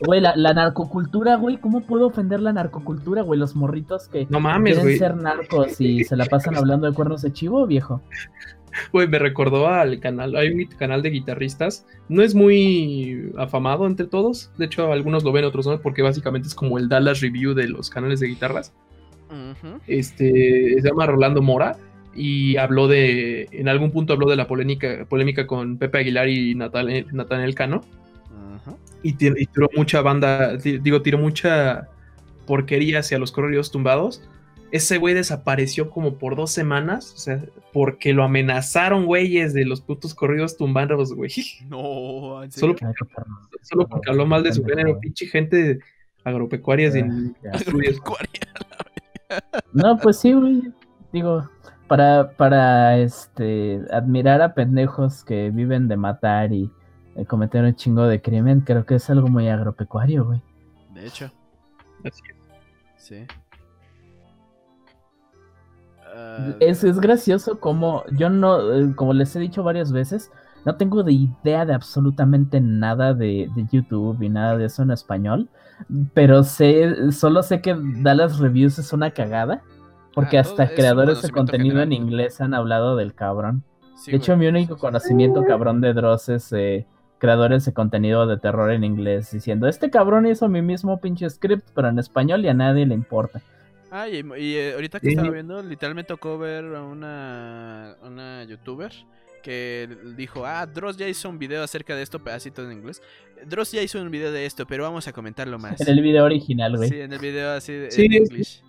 Speaker 3: Güey, la, la narcocultura, güey, ¿cómo puedo ofender la narcocultura, güey? Los morritos que
Speaker 1: No mames,
Speaker 3: quieren ser narcos y se la pasan hablando de cuernos de chivo, viejo.
Speaker 1: Güey, me recordó al canal, hay un canal de guitarristas, no es muy afamado entre todos, de hecho algunos lo ven, otros no, porque básicamente es como el Dallas Review de los canales de guitarras, este, se llama Rolando Mora, y habló de, en algún punto habló de la polémica, polémica con Pepe Aguilar y Natal, Natanael Cano, y, tir- y tiró mucha banda, digo, tiró mucha porquería hacia los corridos tumbados. Ese güey desapareció como por dos semanas, o sea, porque lo amenazaron güeyes de los putos corridos tumbados, güey.
Speaker 2: No, ¿en
Speaker 1: Solo,
Speaker 3: perro.
Speaker 1: solo porque habló mal de su género, pinche gente agropecuaria sin.
Speaker 3: No, pues sí, güey. Digo, para, para este admirar a pendejos que viven de matar y eh, cometer un chingo de crimen, creo que es algo muy agropecuario, güey.
Speaker 2: De hecho,
Speaker 1: Así es.
Speaker 2: sí.
Speaker 3: Es, es gracioso como yo no, eh, como les he dicho varias veces, no tengo de idea de absolutamente nada de, de YouTube y nada de eso en español, pero sé, solo sé que Dallas Reviews es una cagada, porque
Speaker 2: Ah,
Speaker 3: hasta creadores de contenido en inglés han hablado del cabrón.
Speaker 2: sí,
Speaker 3: De hecho,
Speaker 2: güey.
Speaker 3: mi único conocimiento cabrón de Dross es eh, creadores de contenido de terror en inglés diciendo, este cabrón hizo mi mismo pinche script, pero en español y a nadie le importa.
Speaker 2: Ah, y, y, eh, ahorita que
Speaker 1: Sí.
Speaker 2: estaba viendo, literal me tocó ver a una, una youtuber que dijo, ah, Dross ya hizo un video acerca de esto, pedacito en inglés. Dross ya hizo un video de esto, pero vamos a comentarlo más.
Speaker 3: En el video original, güey.
Speaker 2: Sí, en el video así de
Speaker 1: Sí,
Speaker 2: en
Speaker 1: es-
Speaker 2: English.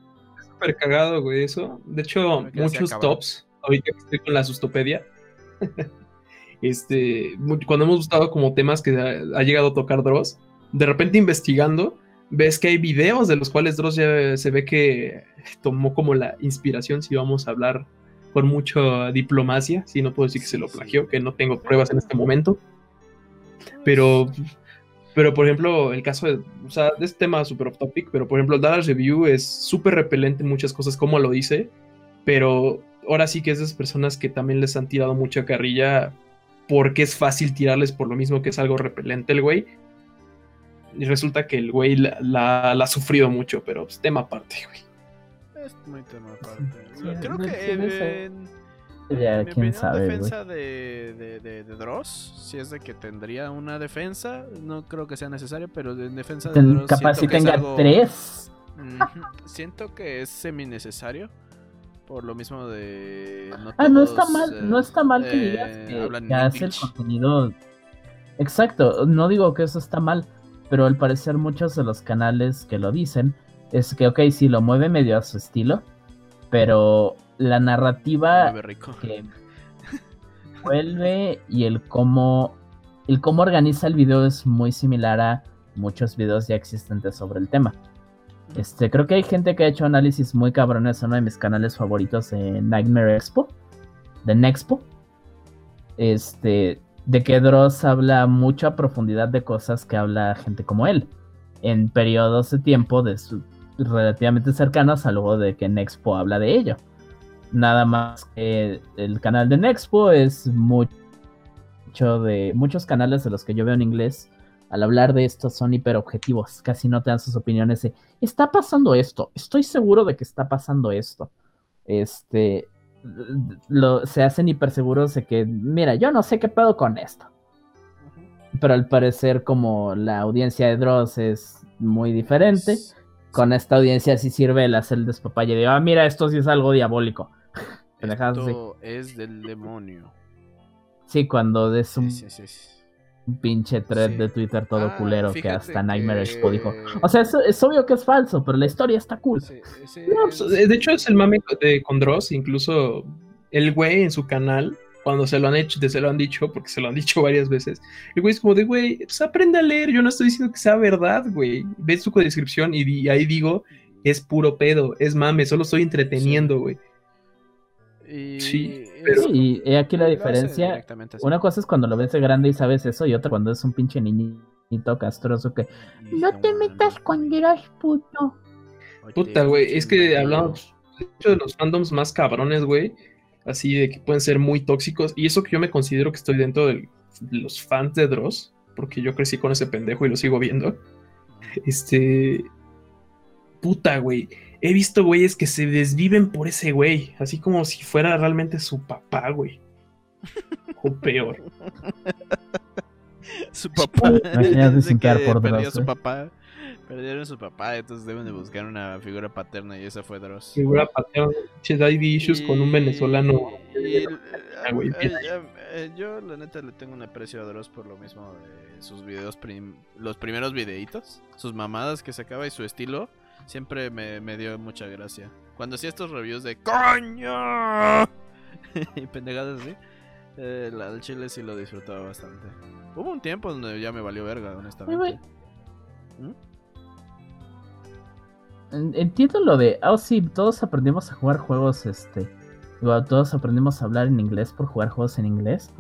Speaker 1: Súper cagado, güey, eso. De hecho, muchos tops, ahorita que estoy con la sustopedia, este, cuando hemos buscado como temas que ha, ha llegado a tocar Dross, de repente investigando, ves que hay videos de los cuales Dross ya se ve que tomó como la inspiración, si vamos a hablar con mucha diplomacia, si no puedo decir que se lo plagió, que no tengo pruebas en este momento, pero... Pero, por ejemplo, el caso de, o sea, de este tema super off topic, pero por ejemplo, Dallas Review es súper repelente en muchas cosas, como lo dice, pero ahora sí que es de esas personas que también les han tirado mucha carrilla porque es fácil tirarles por lo mismo que es algo repelente el güey. Y resulta que el güey la, la- la ha sufrido mucho, pero pues tema aparte, güey.
Speaker 2: Es muy tema aparte.
Speaker 3: Sí,
Speaker 2: Creo
Speaker 3: no
Speaker 2: que
Speaker 3: eso.
Speaker 2: en,
Speaker 3: Ya,
Speaker 2: en mi
Speaker 3: quién
Speaker 2: opinión,
Speaker 3: sabe, güey.
Speaker 2: defensa de, de, de, de Dross, si es de que tendría una defensa, no creo que sea necesario, pero en defensa de
Speaker 3: Ten-
Speaker 2: Dross
Speaker 3: capaz si
Speaker 2: que
Speaker 3: tenga
Speaker 2: algo-
Speaker 3: tres.
Speaker 2: Siento que es semi necesario. Por lo mismo de.
Speaker 3: Ah, no está mal,
Speaker 2: eh,
Speaker 3: no está mal que
Speaker 2: eh,
Speaker 3: digas que,
Speaker 2: hablan
Speaker 3: que hace el contenido. Exacto, no digo que eso está mal, pero al parecer muchos de los canales que lo dicen es que, ok, sí, lo mueve medio a su estilo, pero la narrativa
Speaker 2: rico.
Speaker 3: que vuelve y el cómo el cómo organiza el video es muy similar a muchos videos ya existentes sobre el tema. Este, creo que hay gente que ha hecho análisis muy cabrones en uno de mis canales favoritos de Nightmare Expo, de Nexpo. Este, de que Dross habla mucho a profundidad de cosas que habla gente como él, en periodos de tiempo relativamente cercanos a luego de que Nexpo habla de ello. Nada más que el canal de Nexpo es mu- mucho de muchos canales de los que yo veo en inglés. Al hablar de esto son hiperobjetivos, casi no te dan sus opiniones de está pasando esto, estoy seguro de que está pasando esto. Este lo, se hacen hiperseguros de que, mira, yo no sé qué pedo con esto. Pero al parecer, como la audiencia de Dross es muy diferente, con esta audiencia sí sirve el hacer el despapalle de, ah, mira, esto sí es algo diabólico.
Speaker 2: Esto es del demonio.
Speaker 3: Sí, cuando es un
Speaker 2: Sí, sí, sí.
Speaker 3: Pinche thread
Speaker 2: Sí.
Speaker 3: de Twitter todo
Speaker 2: Ah,
Speaker 3: culero que hasta Nightmare
Speaker 2: que-
Speaker 3: Expo dijo. O sea, es, es obvio que es falso, pero la historia está cool.
Speaker 2: Sí, sí,
Speaker 1: No, pues, de hecho, es el mame de con Dross. Incluso el güey en su canal cuando se lo han hecho, se lo han dicho, porque se lo han dicho varias veces, el güey es como de, güey, pues aprende a leer, yo no estoy diciendo que sea verdad, güey. Ves su descripción y, ahí digo, es puro pedo, es mame, solo estoy entreteniendo, güey.
Speaker 2: Y,
Speaker 1: Sí,
Speaker 3: Y he aquí la diferencia. Una cosa es cuando lo ves de grande y sabes eso, y otra cuando es un pinche niñito castroso que no te metas con Dios, puto.
Speaker 1: Puta, güey, es que hablamos de los fandoms más cabrones, güey, así de que pueden ser muy tóxicos, y eso que yo me considero que estoy dentro del- de los fans de Dross, porque yo crecí con ese pendejo y lo sigo viendo. Este. Puta, güey. He visto güeyes que se desviven por ese güey, así como si fuera realmente su papá, güey. O peor.
Speaker 2: Su papá.
Speaker 3: Imagínate
Speaker 2: Dice
Speaker 3: simpear
Speaker 2: que
Speaker 3: por
Speaker 2: perdió
Speaker 3: Dross,
Speaker 2: a su
Speaker 3: güey.
Speaker 2: papá. Perdieron a su papá, entonces deben de buscar una figura paterna y esa fue Dross.
Speaker 1: Figura paterna, pinches ID issues con un venezolano.
Speaker 2: Y-
Speaker 1: Ah, güey,
Speaker 2: eh, eh, eh, yo la neta le tengo un aprecio a Dross por lo mismo de sus videos, prim- los primeros videitos, sus mamadas que sacaba y su estilo, siempre me, me dio mucha gracia. Cuando hacía estos reviews de ¡Coño! y pendejadas así, eh, la del chile sí lo disfrutaba bastante. Hubo un tiempo donde ya me valió verga, honestamente.
Speaker 3: En- Entiendo lo de, oh sí, todos aprendimos a jugar juegos, este, digo, todos aprendimos a hablar en inglés por jugar juegos en inglés.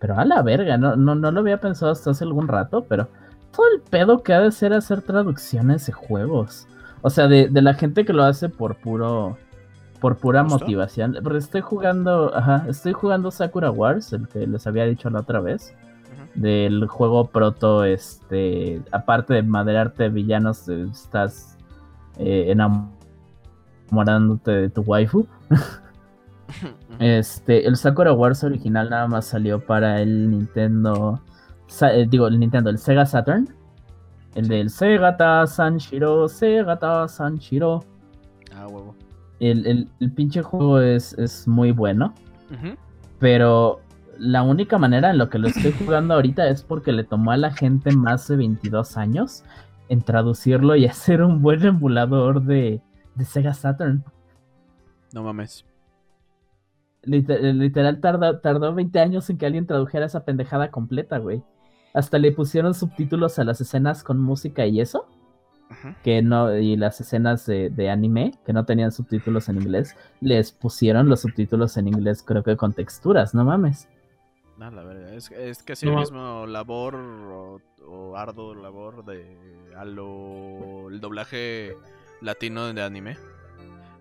Speaker 3: Pero a la verga, no, no, no lo había pensado hasta hace algún rato, pero todo el pedo que ha de ser hacer traducciones de juegos. O sea, de, de la gente que lo hace por puro, por pura
Speaker 2: ¿Gusto?
Speaker 3: motivación. Porque estoy jugando, ajá, estoy jugando Sakura Wars, el que les había dicho la otra vez del juego proto, este, aparte de madrearte villanos, eh, estás eh, enamorándote de tu waifu. Este, el Sakura Wars original nada más salió para el Nintendo, eh, digo, el Nintendo, el Sega Saturn. El del Sega Ta Sanshiro, Sega Ta Sanshiro.
Speaker 2: Ah, huevo.
Speaker 3: El, el, el pinche juego es, es muy bueno. Pero la única manera en lo que lo estoy jugando ahorita es porque le tomó a la gente más de 22 años en traducirlo y hacer un buen emulador de, de Sega Saturn.
Speaker 2: No mames.
Speaker 3: Liter- literal tardó, tardó 20 años en que alguien tradujera esa pendejada completa, güey. Hasta le pusieron subtítulos a las escenas con música y eso, que no, y las escenas de, de anime, que no tenían subtítulos en inglés, les pusieron los subtítulos en inglés, creo que con texturas, no mames.
Speaker 2: No, la verdad, es, es casi
Speaker 1: No
Speaker 2: el mismo labor o, o arduo labor de a lo el doblaje latino de anime.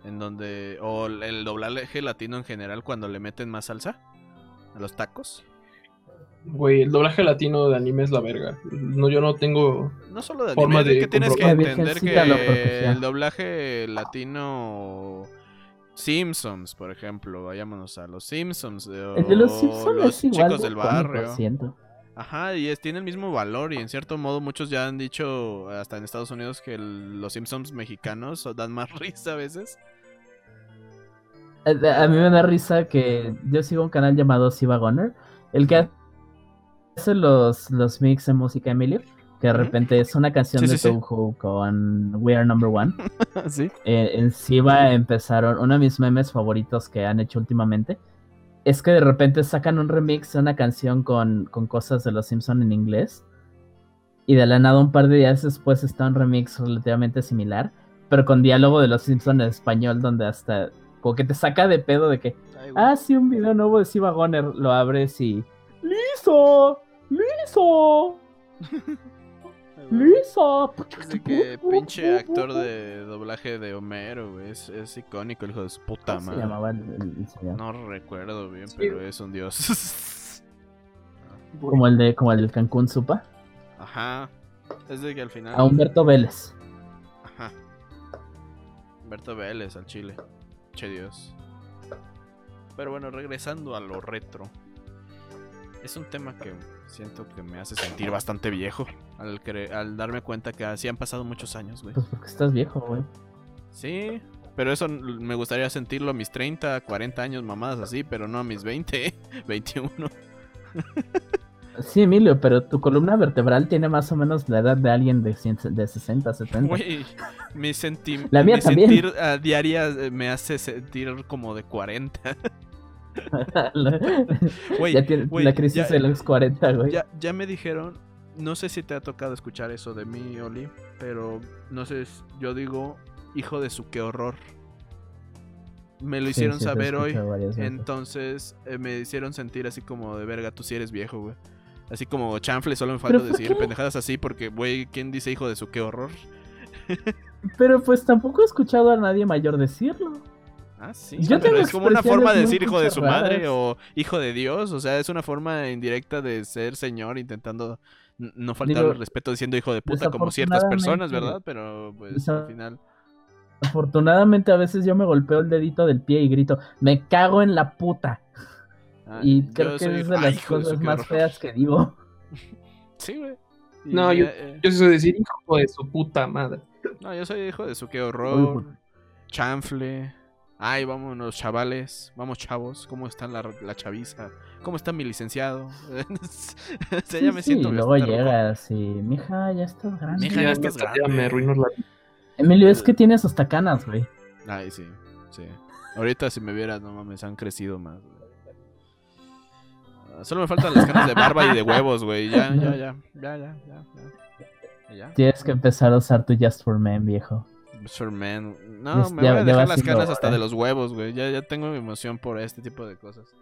Speaker 2: En donde. O el- el doblaje latino en general cuando le meten más salsa a los tacos.
Speaker 1: Güey, el doblaje latino de anime es la verga. No, yo no tengo.
Speaker 2: No solo de
Speaker 1: Forma
Speaker 2: anime, es
Speaker 1: de
Speaker 2: que tienes que entender que el doblaje latino. Simpsons, por ejemplo, vayámonos a los Simpsons. eh,
Speaker 3: El de los Simpsons
Speaker 2: los
Speaker 3: es igual.
Speaker 2: chicos del barrio.
Speaker 3: siento.
Speaker 2: Ajá, y es, tiene el mismo valor y en cierto modo muchos ya han dicho, hasta en Estados Unidos, que el- los Simpsons mexicanos dan más risa a veces.
Speaker 3: A, a mí me da risa que yo sigo un canal llamado Siva Gunner, el que hace los, los mix de música Emilio, que de repente es una canción
Speaker 2: Sí,
Speaker 3: de
Speaker 2: sí, sí.
Speaker 3: Touhou con We Are Number One.
Speaker 2: sí.
Speaker 3: Eh, en Siva empezaron, uno de mis memes favoritos que han hecho últimamente, es que de repente sacan un remix de una canción con, con cosas de los Simpson en inglés. Y de la nada un par de días después está un remix relativamente similar, pero con diálogo de los Simpson en español, donde hasta como que te saca de pedo de que, ah, sí, un video nuevo de Siva Goner, lo abres y... ¡Liso! ¡Liso! ¡Liso!
Speaker 2: Así que pinche actor de doblaje de Homero, güey, es, es icónico el hijo de su puta
Speaker 3: ¿Cómo se
Speaker 2: madre.
Speaker 3: llamaba el, el-?
Speaker 2: No recuerdo bien,
Speaker 1: Sí.
Speaker 2: pero es un dios.
Speaker 3: Como el de como el del Cancún Supa.
Speaker 2: Ajá. Es de que al final...
Speaker 3: A Humberto Vélez.
Speaker 2: Ajá. Humberto Vélez al Chile. Che Dios. Pero bueno, regresando a lo retro. Es un tema que siento que me hace sentir bastante viejo. Al, cre- al darme cuenta que así han pasado muchos años, güey.
Speaker 3: Pues porque estás viejo, güey.
Speaker 2: Sí. Pero eso me gustaría sentirlo a mis 30, 40 años, mamadas así, pero no a mis 20, 21.
Speaker 3: Sí, Emilio, pero tu columna vertebral tiene más o menos la edad de alguien de, 100 de 60, 70.
Speaker 2: Güey, mi, senti
Speaker 3: La mía
Speaker 2: mi
Speaker 3: también.
Speaker 2: sentir a diaria eh, me hace sentir como de 40. Güey,
Speaker 3: ya tiene la crisis
Speaker 2: ya-
Speaker 3: de los 40, güey.
Speaker 2: Ya, ya me dijeron, no sé si te ha tocado escuchar eso de mí, Oli, pero no sé, yo digo, hijo de su qué horror. Me lo hicieron
Speaker 3: sí,
Speaker 2: saber hoy, entonces eh, me hicieron sentir así como de verga, tú sí eres viejo, güey. Así como chanfle, solo me falta
Speaker 3: ¿Pero por
Speaker 2: decir pendejadas así porque, güey, ¿quién dice hijo de su qué horror?
Speaker 3: Pero pues tampoco he escuchado a nadie mayor decirlo.
Speaker 2: Ah, sí.
Speaker 3: Yo
Speaker 2: pero
Speaker 3: tengo
Speaker 2: es como una forma de decir hijo de su madre o hijo de Dios. O sea, es una forma indirecta de ser señor intentando no faltar
Speaker 3: Digo,
Speaker 2: al respeto diciendo hijo de puta como ciertas personas, ¿verdad? Pero pues al final.
Speaker 3: Afortunadamente a veces yo me golpeo el dedito del pie y grito, me cago en la puta.
Speaker 2: ah,
Speaker 3: y creo que
Speaker 2: soy-
Speaker 3: es de las
Speaker 2: de
Speaker 3: cosas más
Speaker 2: horror.
Speaker 3: feas que digo.
Speaker 2: Sí, güey. Y
Speaker 1: No, yo-
Speaker 2: eh,
Speaker 1: Yo soy decir, hijo de su puta madre.
Speaker 2: no, yo soy hijo de su qué
Speaker 3: Uy,
Speaker 2: horror. Chanfle. Ay, vámonos, chavales. Vamos, chavos. ¿Cómo está la, la chaviza? ¿Cómo está mi licenciado? o sea,
Speaker 3: Sí,
Speaker 2: ya me
Speaker 3: sí,
Speaker 2: siento
Speaker 3: y luego llegas y, mija, ya estás grande.
Speaker 2: Mija, ya estás
Speaker 1: ya
Speaker 2: grande.
Speaker 1: me arruinó la.
Speaker 3: Emilio, es que tienes hasta canas, güey.
Speaker 2: Ay, sí, sí. Ahorita si me vieras, no mames, han crecido más. güey. Solo me faltan las canas de barba y de huevos, güey. Ya, ya, ya, ya, ya, ya, ya. Ya.
Speaker 3: Tienes que empezar a usar tu Just for Men, viejo.
Speaker 2: Sure, man. No,
Speaker 3: Ya-
Speaker 2: me
Speaker 3: ya-
Speaker 2: voy a dejar las canas hasta
Speaker 3: hora.
Speaker 2: de los huevos, güey. Ya, ya tengo emoción por este tipo de cosas.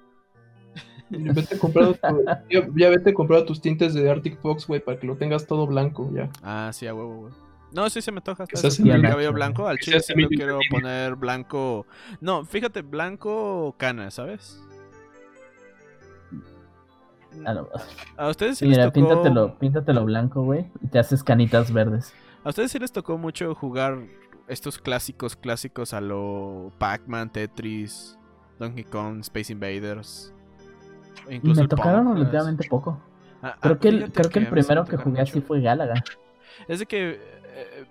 Speaker 1: Vete a comprar tu- ya, ya vete a comprar tus tintes de Arctic Fox, güey, para que lo tengas todo blanco, ya.
Speaker 2: Ah, sí, a huevo, güey. No, sí se me toca hasta eso, el cabello blanco. Al chile sí lo quiero poner blanco. No, fíjate, blanco cana, ¿sabes?
Speaker 3: A, lo-
Speaker 2: A ustedes sí
Speaker 3: sí,
Speaker 2: les
Speaker 3: mira,
Speaker 2: tocó...
Speaker 3: píntatelo, píntatelo blanco, güey, y te haces canitas verdes.
Speaker 2: ¿A ustedes sí les tocó mucho jugar estos clásicos, clásicos a lo Pac-Man, Tetris, Donkey Kong, Space Invaders? Incluso
Speaker 3: Me tocaron relativamente poco.
Speaker 2: Ah, ah,
Speaker 3: Creo que el, creo que el primero que jugué así fue Galaga.
Speaker 2: Es de que. eh,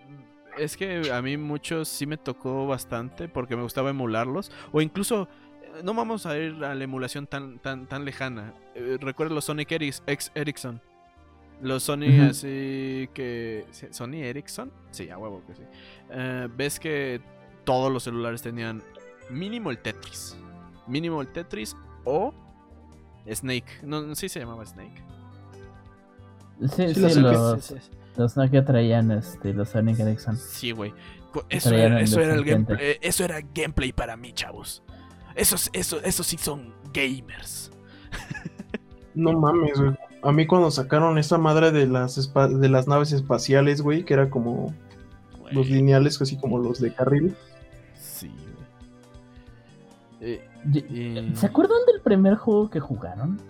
Speaker 2: es que a mí muchos sí me tocó bastante porque me gustaba emularlos. O incluso. eh, No vamos a ir a la emulación tan, tan, tan lejana. Eh, Recuerda los Sonic Erics- X Ericsson. Los Sony así que. ¿Sony Ericsson? Sí, a huevo que sí. Eh, Ves que todos los celulares tenían mínimo el Tetris. Mínimo el Tetris o Snake. No, no sí se llamaba Snake.
Speaker 3: Sí,
Speaker 1: Sí,
Speaker 3: sí,
Speaker 1: los-
Speaker 3: los,
Speaker 2: Sí, sí, sí.
Speaker 3: los Nokia traían este, los Sonic Ericsson.
Speaker 2: Sí, güey. Eso era,
Speaker 3: el
Speaker 2: eso, era el
Speaker 3: 250.
Speaker 2: gameplay, eh, eso era gameplay para mí, chavos. Esos, eso, esos sí son gamers.
Speaker 1: No mames, güey. A mí cuando sacaron esa madre de las espa- de las naves espaciales, güey, que era como los lineales, así como los de carril.
Speaker 2: Sí, güey. Eh,
Speaker 3: Y-
Speaker 2: y-
Speaker 3: ¿Se acuerdan del primer juego que jugaron?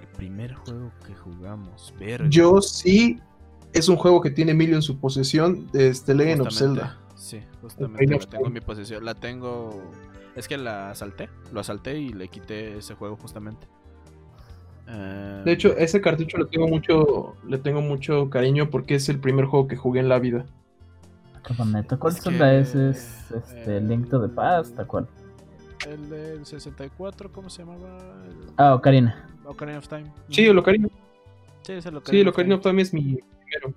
Speaker 2: El primer juego que jugamos, verga.
Speaker 1: Yo sí, es un juego que tiene Emilio en su posesión, este Legend of Zelda.
Speaker 2: Sí, justamente la tengo en mi posesión. La tengo. Es que la asalté. Lo asalté y le quité ese juego justamente. Eh,
Speaker 1: De hecho, ese cartucho le tengo mucho, le tengo mucho cariño porque es el primer juego que jugué en la vida.
Speaker 3: Qué bonito. ¿Cuál
Speaker 2: que,
Speaker 3: es? ¿Es este,
Speaker 2: eh,
Speaker 3: Link to the Past? ¿A cuál?
Speaker 2: el del 64, ¿cómo se llamaba? El
Speaker 3: Ah, Ocarina.
Speaker 2: Ocarina of Time.
Speaker 1: Sí, el Ocarina.
Speaker 2: Sí, es el
Speaker 1: Sí,
Speaker 2: Ocarina
Speaker 1: el
Speaker 2: of
Speaker 1: Ocarina
Speaker 2: Time.
Speaker 1: of Time es mi primero.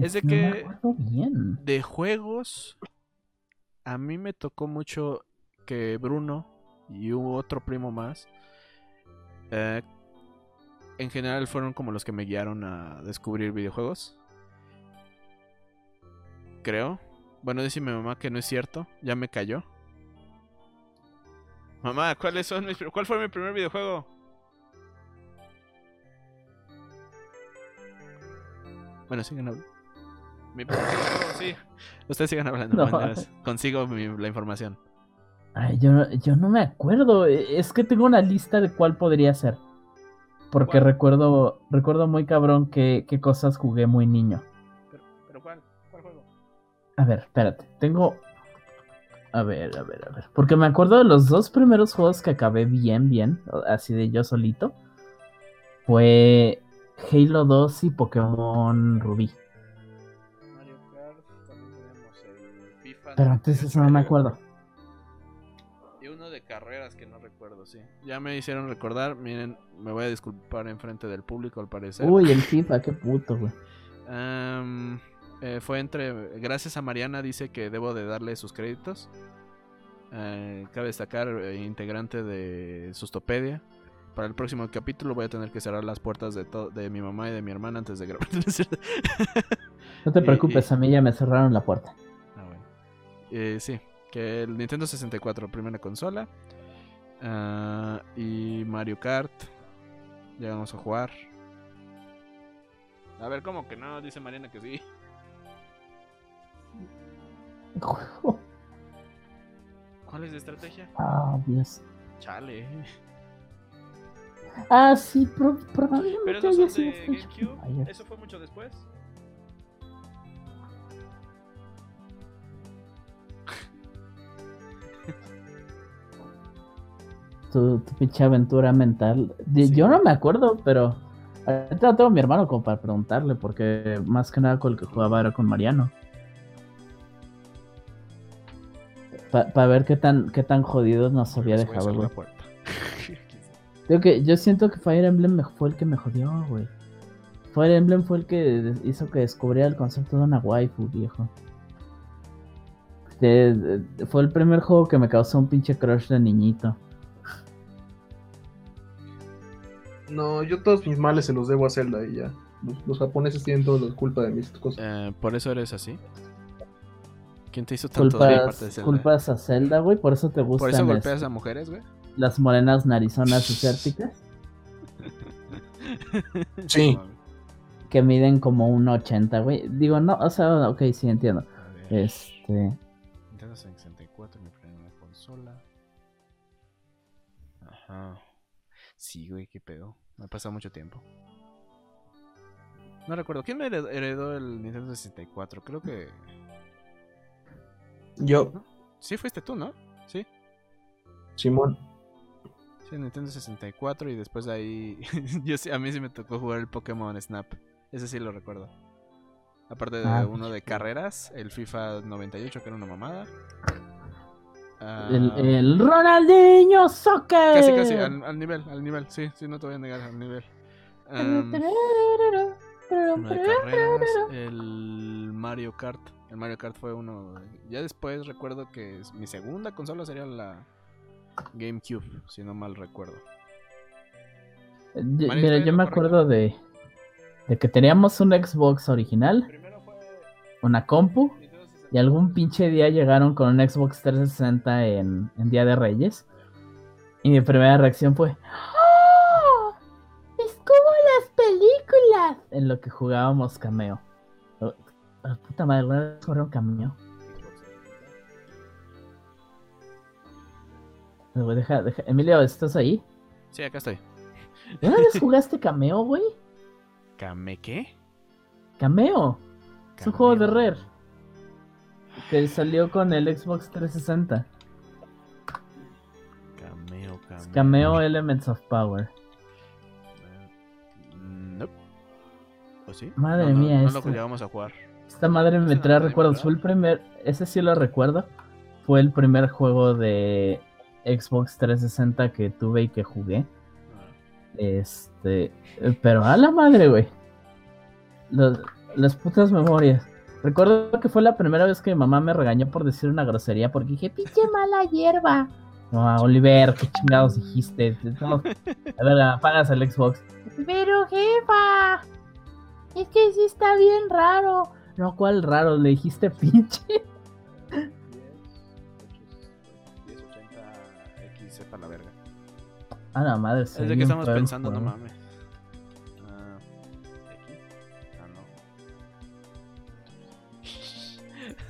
Speaker 2: Es de que-
Speaker 3: bien.
Speaker 2: De juegos, a mí me tocó mucho que Bruno y hubo otro primo más. Eh, en general fueron como los que me guiaron a descubrir videojuegos. Creo. Bueno, dice mi mamá que no es cierto. Ya me cayó. Mamá, ¿cuáles son mis, ¿cuál fue mi primer videojuego? Bueno, sigan hablando. Mi primer videojuego, sí. Ustedes sigan hablando.
Speaker 3: No.
Speaker 2: Consigo mi- la información.
Speaker 3: Ay, yo, yo no me acuerdo. E- Es que tengo una lista de cuál podría ser. Porque
Speaker 2: ¿Cuál?
Speaker 3: recuerdo recuerdo muy cabrón qué, qué cosas jugué muy niño.
Speaker 2: Pero, pero ¿cuál? ¿Cuál juego?
Speaker 3: A ver, espérate. Tengo. A ver, a ver, a ver. Porque me acuerdo de los dos primeros juegos que acabé bien, bien. Así de yo solito. Fue Halo 2 y Pokémon Rubí.
Speaker 2: Mario Kart, también tenemos el FIFA.
Speaker 3: Pero antes eso no me acuerdo.
Speaker 2: Que no recuerdo, sí. Ya me hicieron recordar, miren, me voy a disculpar en frente del público al parecer.
Speaker 3: Uy, el FIFA, qué puto, güey.
Speaker 2: Eh, fue entre, gracias a Mariana dice que debo de darle sus créditos. Eh, cabe destacar, eh, integrante de Sustopedia. Para el próximo capítulo voy a tener que cerrar las puertas de, de mi mamá y de mi hermana antes de grabar.
Speaker 3: No te preocupes,
Speaker 2: y-
Speaker 3: a mí ya me cerraron la puerta.
Speaker 2: Ah, bueno. Sí, que el Nintendo 64, primera consola. Ah, y Mario Kart. Llegamos a jugar. A ver, ¿cómo que no? Dice Mariana que sí. ¿Cuál es la estrategia?
Speaker 3: Ah, Dios.
Speaker 2: Chale.
Speaker 3: Ah, sí, pro- probablemente
Speaker 2: Pero son
Speaker 3: sido
Speaker 2: de GameCube. ¿Eso fue mucho después?
Speaker 3: Tu, tu pinche aventura mental.
Speaker 2: Sí.
Speaker 3: Yo no me acuerdo, pero ahorita tengo a mi hermano como para preguntarle, porque más que nada con el que jugaba era con Mariano. Para ver qué tan, qué tan jodidos nos había dejado, güey. Digo que yo siento que Fire Emblem me- fue el que me jodió, güey. Fire Emblem fue el que hizo que descubriera el concepto de una waifu, viejo. De- de- fue el primer juego que me causó un pinche crush de niñito.
Speaker 1: No, yo todos mis males se los debo a Zelda y ya. Los, los japoneses tienen toda la culpa de mis cosas.
Speaker 2: Eh, ¿Por eso eres así? ¿Quién te hizo tanto aparte de
Speaker 3: Culpas,
Speaker 2: Zelda?
Speaker 3: culpas a Zelda, güey, por eso te
Speaker 2: ¿Por eso
Speaker 3: gustan
Speaker 2: golpeas
Speaker 3: las,
Speaker 2: a mujeres, güey?
Speaker 3: las morenas narizonas desérticas
Speaker 1: Sí.
Speaker 3: que miden como un 80, güey. Digo, no, o sea, ok, sí entiendo. Este,
Speaker 2: Nintendo 64, mi primera consola. Ajá. Sí, güey, qué pedo. Me ha pasado mucho tiempo. No recuerdo. ¿Quién me heredó, el Nintendo 64? Creo que.
Speaker 1: Yo,
Speaker 2: Sí, fuiste tú, ¿no? Sí.
Speaker 1: Simón.
Speaker 2: Sí, Nintendo 64 y después de ahí. yo sí, a mí sí me tocó jugar el Pokémon Snap. Ese sí lo recuerdo. Aparte de
Speaker 3: Ah,
Speaker 2: uno de carreras, el FIFA 98, que era una mamada. Ah,
Speaker 3: el, el Ronaldinho Soccer.
Speaker 2: Casi, casi, al, al nivel, al nivel, sí, sí, no te voy a negar, al nivel. Am, uno de carreras, el Mario Kart. El Mario Kart fue uno. Ya después recuerdo que mi segunda consola sería la GameCube, si no mal recuerdo.
Speaker 3: Yo-
Speaker 2: Mario,
Speaker 3: mira,
Speaker 2: ¿está
Speaker 3: yo me acuerdo de, de que teníamos un Xbox original,
Speaker 2: Primero fue.
Speaker 3: una compu, y algún pinche día llegaron con un Xbox 360 en, en Día de Reyes. Y mi primera reacción fue: ¡Oh! ¡Es como las películas! En lo que jugábamos cameo. Puta madre, ¿alguna vez jugaron cameo? Güey, Deja, deja. Emilio, ¿estás ahí?
Speaker 2: Sí, acá estoy.
Speaker 3: ¿Una vez jugaste cameo, güey?
Speaker 2: ¿Came qué?
Speaker 3: Cameo. Es un juego de
Speaker 2: Cameo.
Speaker 3: Rare. Que salió con el Xbox 360.
Speaker 2: Cameo, cameo.
Speaker 3: Cameo Elements of Power.
Speaker 2: Mm, Nope. ¿O sí?
Speaker 3: Madre
Speaker 2: No,
Speaker 3: mía,
Speaker 2: No
Speaker 3: esto.
Speaker 2: lo llegamos a jugar.
Speaker 3: Esta madre me trae recuerdos. Fue el primer. Ese sí lo recuerdo. Fue el primer juego de Xbox 360 que tuve y que jugué. Este. Pero a la madre, güey. Las putas memorias. Recuerdo que fue la primera vez que mi mamá me regañó por decir una grosería porque dije, pinche mala hierba. No, Oliver, qué chingados dijiste. No, a ver, apagas el Xbox. Pero jefa, es que sí está bien raro. No, ¿cuál raro? Le dijiste pinche.
Speaker 2: 1080X, sepa la verga.
Speaker 3: Ah, la madre.
Speaker 2: Es de que estamos pensando, no mames.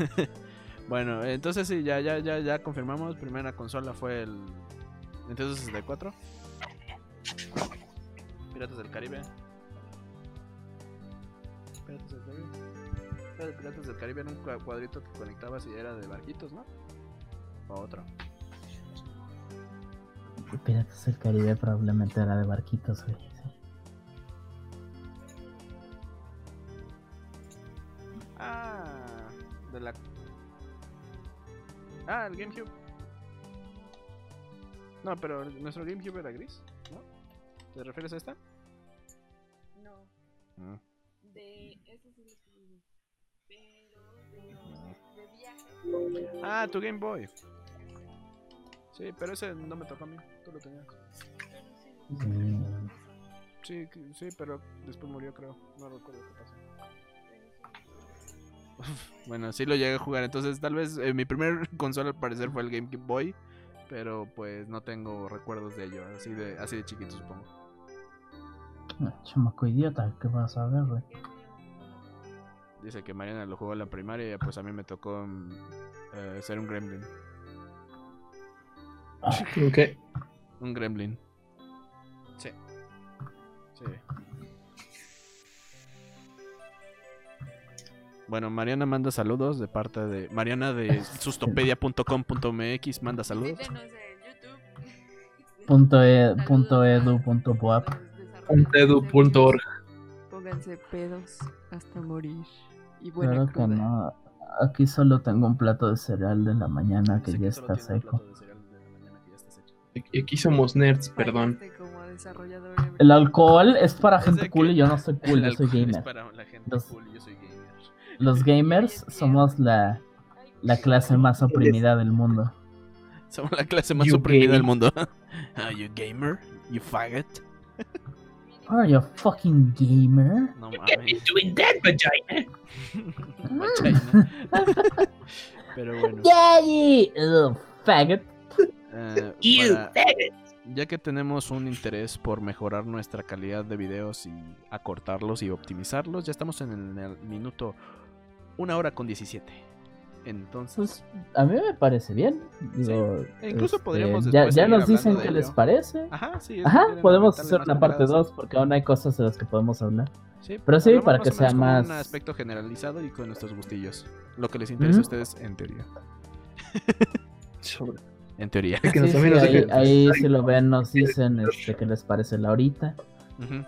Speaker 2: bueno, entonces sí, ya, ya, ya, ya confirmamos. Primera consola fue el Nintendo 64. Piratas del Caribe. Piratas del Caribe. Piratas del Caribe era un cua- cuadrito que conectabas y era de barquitos, ¿no? O otro.
Speaker 3: Piratas del Caribe probablemente era de barquitos, güey.
Speaker 2: De la. Ah, el GameCube. No, pero nuestro GameCube era gris, ¿no? ¿Te refieres a esta?
Speaker 4: No,
Speaker 2: Mm.
Speaker 4: de ese sí lo. Pero de, de viaje.
Speaker 2: Ah, tu Game Boy. Sí, pero ese no me tocó a mí. Tú lo tenías.
Speaker 3: Mm,
Speaker 2: Sí, que- sí, pero después murió, creo. No recuerdo qué pasó. Bueno, sí lo llegué a jugar. Entonces, tal vez eh, mi primer consola al parecer fue el Game Boy. Pero pues no tengo recuerdos de ello. Así de, así de chiquito, supongo.
Speaker 3: ah, Chamaco idiota, ¿qué vas a ver, güey?
Speaker 2: Dice que Mariana lo jugó en la primaria y pues a mí me tocó mm, eh, ser un gremlin.
Speaker 1: Ok.
Speaker 2: Un gremlin. Sí. Sí. Bueno, Mariana manda saludos de parte de Mariana de sustopedia.com.mx manda saludos.
Speaker 4: Síguenos en YouTube.
Speaker 3: Punto, e, punto edu punto boap.
Speaker 4: de
Speaker 1: Edu.org.
Speaker 4: Windows. Pónganse pedos hasta morir. Y buena
Speaker 3: Claro que no. Aquí solo tengo un plato de cereal de la mañana que ya está seco.
Speaker 2: plato de cereal de la mañana que ya está seco.
Speaker 1: Aquí somos nerds, perdón.
Speaker 4: Ebrio.
Speaker 3: El alcohol es para gente cool y yo no soy cool, yo soy
Speaker 2: alcohol es
Speaker 3: gamer.
Speaker 2: para la gente
Speaker 3: Los-
Speaker 2: cool y yo soy gamer.
Speaker 3: Los gamers somos la, la clase más oprimida del mundo.
Speaker 2: Somos la clase más
Speaker 1: You
Speaker 2: oprimida del mundo. Are you gamer? You faggot?
Speaker 3: Are you a fucking gamer?
Speaker 2: No mames.
Speaker 1: doing that, vagina.
Speaker 2: Vagina. Pero bueno.
Speaker 3: Ugh, faggot.
Speaker 2: eh,
Speaker 1: You
Speaker 2: para- ya que tenemos un interés por mejorar nuestra calidad de videos y acortarlos y optimizarlos, ya estamos en el minuto una hora con 17. Entonces,
Speaker 3: Pues a mí me parece bien. Digo,
Speaker 2: E incluso
Speaker 3: este,
Speaker 2: podríamos
Speaker 3: ya, ya nos dicen qué les parece.
Speaker 2: ajá, sí.
Speaker 3: Ajá, podemos hacer una parte
Speaker 2: toneladas.
Speaker 3: 2 porque aún hay cosas de las que podemos hablar.
Speaker 2: Sí,
Speaker 3: Pero sí, para que sea más-
Speaker 2: un aspecto generalizado y con nuestros gustillos. Lo que les interesa a ustedes en teoría.
Speaker 1: Sobre-
Speaker 2: En teoría.
Speaker 1: Que
Speaker 3: Sí,
Speaker 1: nos-
Speaker 3: sí, ahí, ahí si lo ven nos dicen este, qué les parece la horita.
Speaker 2: Ujú.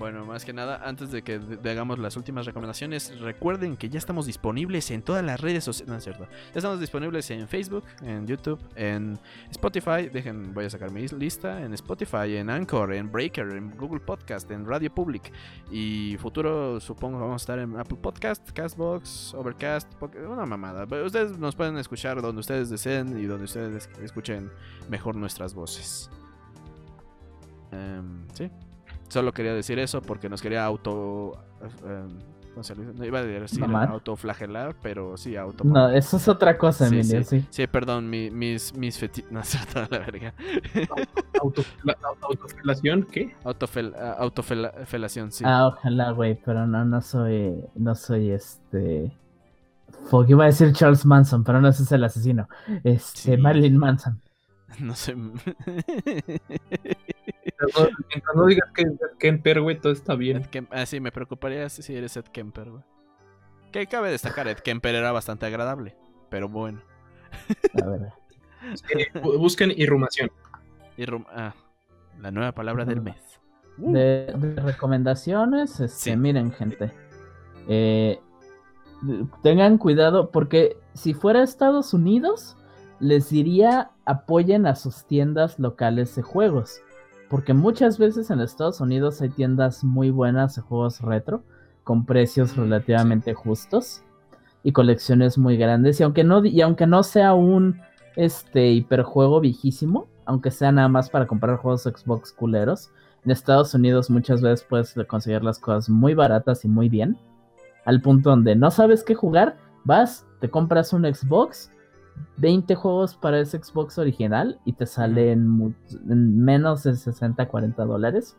Speaker 2: Bueno, más que nada, antes de que hagamos las últimas recomendaciones, recuerden que ya estamos disponibles en todas las redes sociales. No es cierto. Ya estamos disponibles en Facebook, en YouTube, en Spotify. Dejen, voy a sacar mi lista. En Spotify, en Anchor, en Breaker, en Google Podcast, en Radio Public. Y futuro, supongo, vamos a estar en Apple Podcast, Castbox, Overcast. Una mamada. Ustedes nos pueden escuchar donde ustedes deseen y donde ustedes escuchen mejor nuestras voces. Em, sí. Solo quería decir eso porque nos quería auto. ¿cómo se le dice? No iba a decir
Speaker 3: Mamar.
Speaker 2: autoflagelar, pero sí, auto.
Speaker 3: No, eso es otra cosa,
Speaker 2: Sí,
Speaker 3: Emilio, sí.
Speaker 2: Sí, perdón, mi- mis, mis feti... No, es cierto, la verga.
Speaker 1: ¿Autofelación? ¿Qué?
Speaker 2: Autofel, ah, autofelación, sí.
Speaker 3: Ah, ojalá, güey, pero no, no soy, no soy este... Fuck, iba a decir Charles Manson, pero no ese es el asesino. Este,
Speaker 2: Sí.
Speaker 3: Marilyn Manson.
Speaker 2: No sé.
Speaker 1: Mientras no, mientras no digas que es Kemper, güey, todo está bien.
Speaker 2: Ah, sí, me preocuparía si eres Ed Kemper, güey. Que cabe destacar, Ed Kemper era bastante agradable, pero bueno.
Speaker 3: La verdad.
Speaker 1: Eh, bu- busquen irrumación.
Speaker 2: Ah, la nueva palabra del mes. Uh,
Speaker 3: De, de recomendaciones, este,
Speaker 2: Sí.
Speaker 3: miren, gente. eh, tengan cuidado, porque si fuera Estados Unidos, les diría apoyen a sus tiendas locales de juegos. Porque muchas veces en Estados Unidos hay tiendas muy buenas de juegos retro, con precios relativamente justos y colecciones muy grandes. Y aunque no, y aunque no sea un este hiperjuego viejísimo, aunque sea nada más para comprar juegos Xbox culeros, en Estados Unidos muchas veces puedes conseguir las cosas muy baratas y muy bien. Al punto donde no sabes qué jugar, vas, te compras un Xbox, 20 juegos para ese Xbox original y te salen mu- en menos de 60, 40 dólares.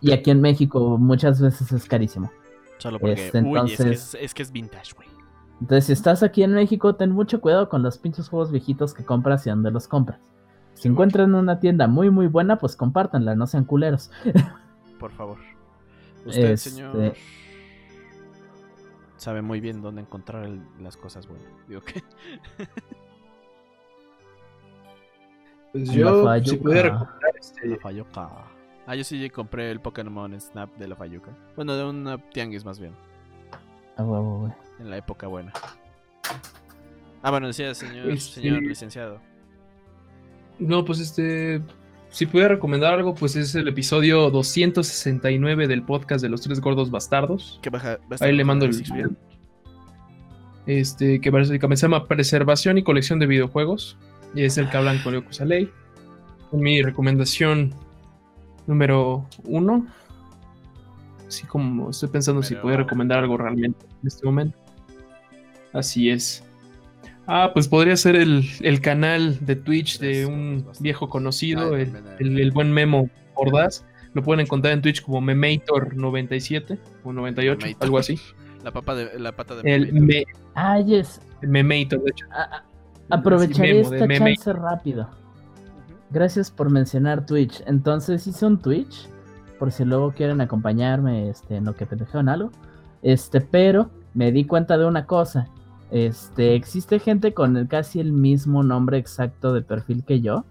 Speaker 3: Y aquí en México muchas veces es carísimo.
Speaker 2: Solo porque,
Speaker 3: este,
Speaker 2: uy, es, que es,
Speaker 3: entonces-
Speaker 2: es que es vintage, güey.
Speaker 3: Entonces, si estás aquí en México, ten mucho cuidado con los pinches juegos viejitos que compras y dónde los compras. Si encuentran una tienda muy muy buena, pues compártanla, no sean culeros.
Speaker 2: Por favor. Usted,
Speaker 3: Este-
Speaker 2: señor, sabe muy bien dónde encontrar el- las cosas buenas. Digo que
Speaker 1: Pues yo,
Speaker 3: Fayuca.
Speaker 1: si pudiera recomendar, este,
Speaker 2: la Fayuca. Ah, yo sí compré el Pokémon Snap de la Fayuca. Bueno, de una tianguis más bien.
Speaker 3: A huevo, güey.
Speaker 2: En la época buena. Ah, bueno, decía señor,
Speaker 1: Este-
Speaker 2: señor licenciado.
Speaker 1: No, pues este. Si pudiera recomendar algo, pues es el episodio 269 del podcast de los tres gordos bastardos.
Speaker 2: Que baja,
Speaker 1: Ahí le mando el.
Speaker 2: descripción.
Speaker 1: Este, que básicamente se llama Preservación y colección de videojuegos. y es el que hablan con Leo Kusaley. Mi recomendación número uno. Así como estoy pensando si
Speaker 2: uno.
Speaker 1: recomendar algo realmente en este momento. Así es. Ah, pues podría ser el, el canal de Twitch de un viejo conocido, el, el- el buen Memo Ordaz. Lo pueden encontrar en Twitch como Memator97 o 98,
Speaker 2: Memator.
Speaker 1: algo así.
Speaker 2: La, papa de, la pata de
Speaker 1: El
Speaker 2: Memator.
Speaker 1: me,
Speaker 3: Ah, yes.
Speaker 1: Memator, de hecho.
Speaker 3: A- aprovecharé
Speaker 1: Sí, Memo, de
Speaker 3: esta chance rápido. Gracias por mencionar Twitch. Entonces hice un Twitch, por si luego quieren acompañarme este, en lo que pendejean algo. Este, pero me di cuenta de una cosa. Este, existe gente con el- casi el mismo nombre exacto de perfil que yo.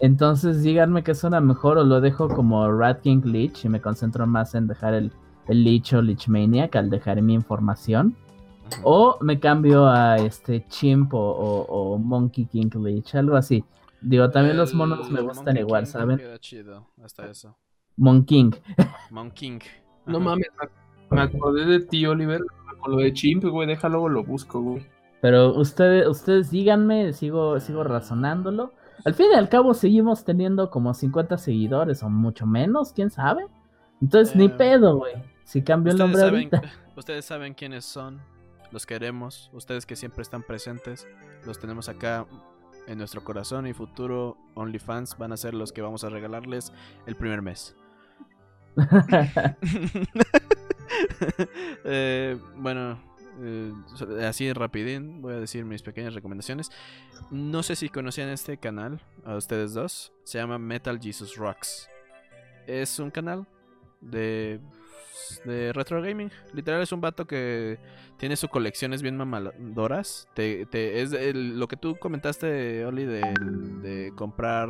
Speaker 3: Entonces díganme que suena mejor o lo dejo como Rat King Leech y me concentro más en dejar el, el Leech o Leechmaniac al dejar mi información. O me cambio a este Chimp o, o- o Monkey King Leech, algo así. Digo, también los monos me gustan
Speaker 2: Monkey
Speaker 3: igual,
Speaker 2: King
Speaker 3: ¿saben?
Speaker 2: Queda chido, hasta eso.
Speaker 3: Monking.
Speaker 2: Monkey.
Speaker 1: No mames, me- me acordé de ti, Oliver, con lo de Chimp, güey, déjalo, lo busco, güey.
Speaker 3: Pero ustedes, ustedes díganme, sigo, sigo razonándolo. Al fin y al cabo seguimos teniendo como 50 seguidores o mucho menos, quién sabe. Entonces ni
Speaker 2: Eh,
Speaker 3: pedo, güey. Si cambio el nombre
Speaker 2: saben,
Speaker 3: ahorita.
Speaker 2: ustedes saben quiénes son, los queremos, ustedes que siempre están presentes, los tenemos acá en nuestro corazón y futuro OnlyFans van a ser los que vamos a regalarles el primer mes. Eh, bueno, eh, así rapidín voy a decir mis pequeñas recomendaciones. No sé si conocían este canal, a ustedes dos, se llama Metal Jesus Rocks. Es un canal de, retro gaming. Literal es un vato que tiene sus colecciones bien mamadoras. Te, es lo que tú comentaste, Oli, de, de comprar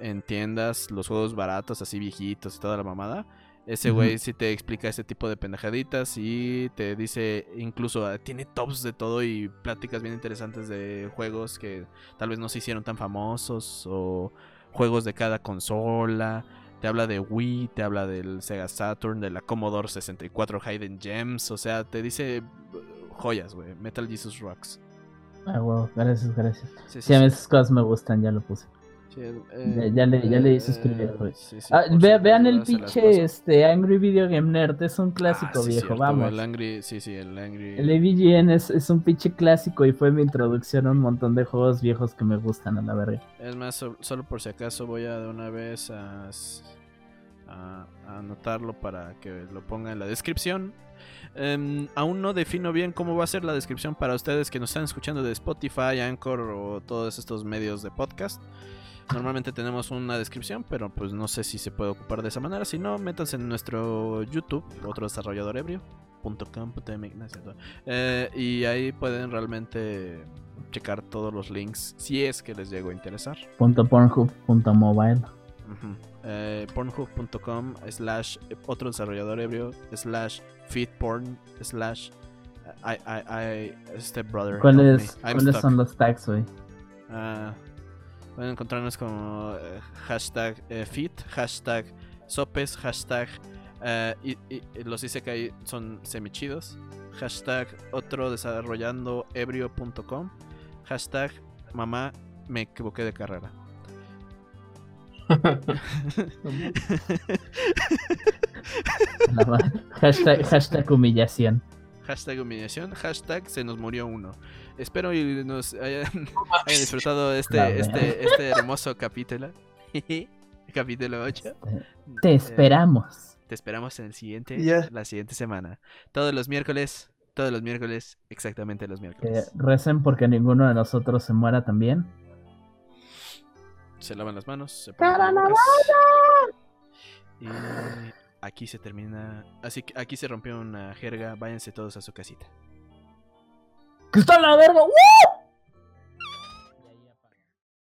Speaker 2: en tiendas los juegos baratos, así viejitos y toda la mamada. Ese güey sí te explica ese tipo de pendejaditas y te dice, incluso ah, tiene tops de todo y pláticas bien interesantes de juegos que tal vez no se hicieron tan famosos o juegos de cada consola. Te habla de Wii, te habla del Sega Saturn, de la Commodore 64 Hidden Gems, o sea, te dice uh, joyas, güey. Metal Jesus Rocks.
Speaker 3: Ah, wow, gracias, gracias.
Speaker 2: Sí,
Speaker 3: Sí, a mí esas cosas me gustan, ya lo puse.
Speaker 2: Sí, el-
Speaker 3: Ya-
Speaker 2: eh,
Speaker 3: ya le- ya le hice
Speaker 2: eh, sí, sí,
Speaker 3: Ah, ve- vean el pinche este, Angry Video Game Nerd, es un clásico
Speaker 2: Ah, sí,
Speaker 3: viejo,
Speaker 2: cierto,
Speaker 3: vamos.
Speaker 2: El Angry, sí, sí, el Angry.
Speaker 3: El AVGN es, es un pinche clásico y fue mi introducción a un montón de juegos viejos que me gustan a la verga.
Speaker 2: Es más, so- solo por si acaso voy a de una vez a, s- a- a anotarlo para que lo ponga en la descripción. Em, aún no defino bien cómo va a ser la descripción para ustedes que nos están escuchando de Spotify, Anchor o todos estos medios de podcast. Normalmente tenemos una descripción, pero pues no sé si se puede ocupar de esa manera. Si no, métanse en nuestro YouTube, otro desarrollador ebrio. Eh, y ahí pueden realmente checar todos los links si es que les llego a interesar.
Speaker 3: Punto Pornhub, punto mobile.
Speaker 2: Ujú. Eh, Pornhub.com slash otro desarrollador ebrio slash feedporn slash I, I, I, stepbrother.
Speaker 3: ¿Cuáles,
Speaker 2: me, I'm
Speaker 3: ¿cuáles
Speaker 2: stuck.
Speaker 3: son los tags, güey?
Speaker 2: Ah, pueden encontrarnos como eh, hashtag eh, feed, hashtag sopes, hashtag eh, y, y- y los isekai son semichidos, hashtag otro desarrollando ebrio.com, hashtag mamá me equivoqué de carrera.
Speaker 3: Hashtag humillación.
Speaker 2: Hashtag humillación, hashtag se nos murió uno. Espero y nos hayan, hayan disfrutado este, este, este hermoso capítulo. capítulo 8.
Speaker 3: Te esperamos.
Speaker 2: Te esperamos en el siguiente, la siguiente semana. Todos los miércoles, todos los miércoles, exactamente los
Speaker 3: Que
Speaker 2: miércoles.
Speaker 3: recen porque ninguno de nosotros se muera también.
Speaker 2: Se lavan las manos, se ponen. Y aquí se termina, así que aquí se rompió una jerga. Váyanse todos a su casita.
Speaker 3: ¡Que está la verga! ¡Uh!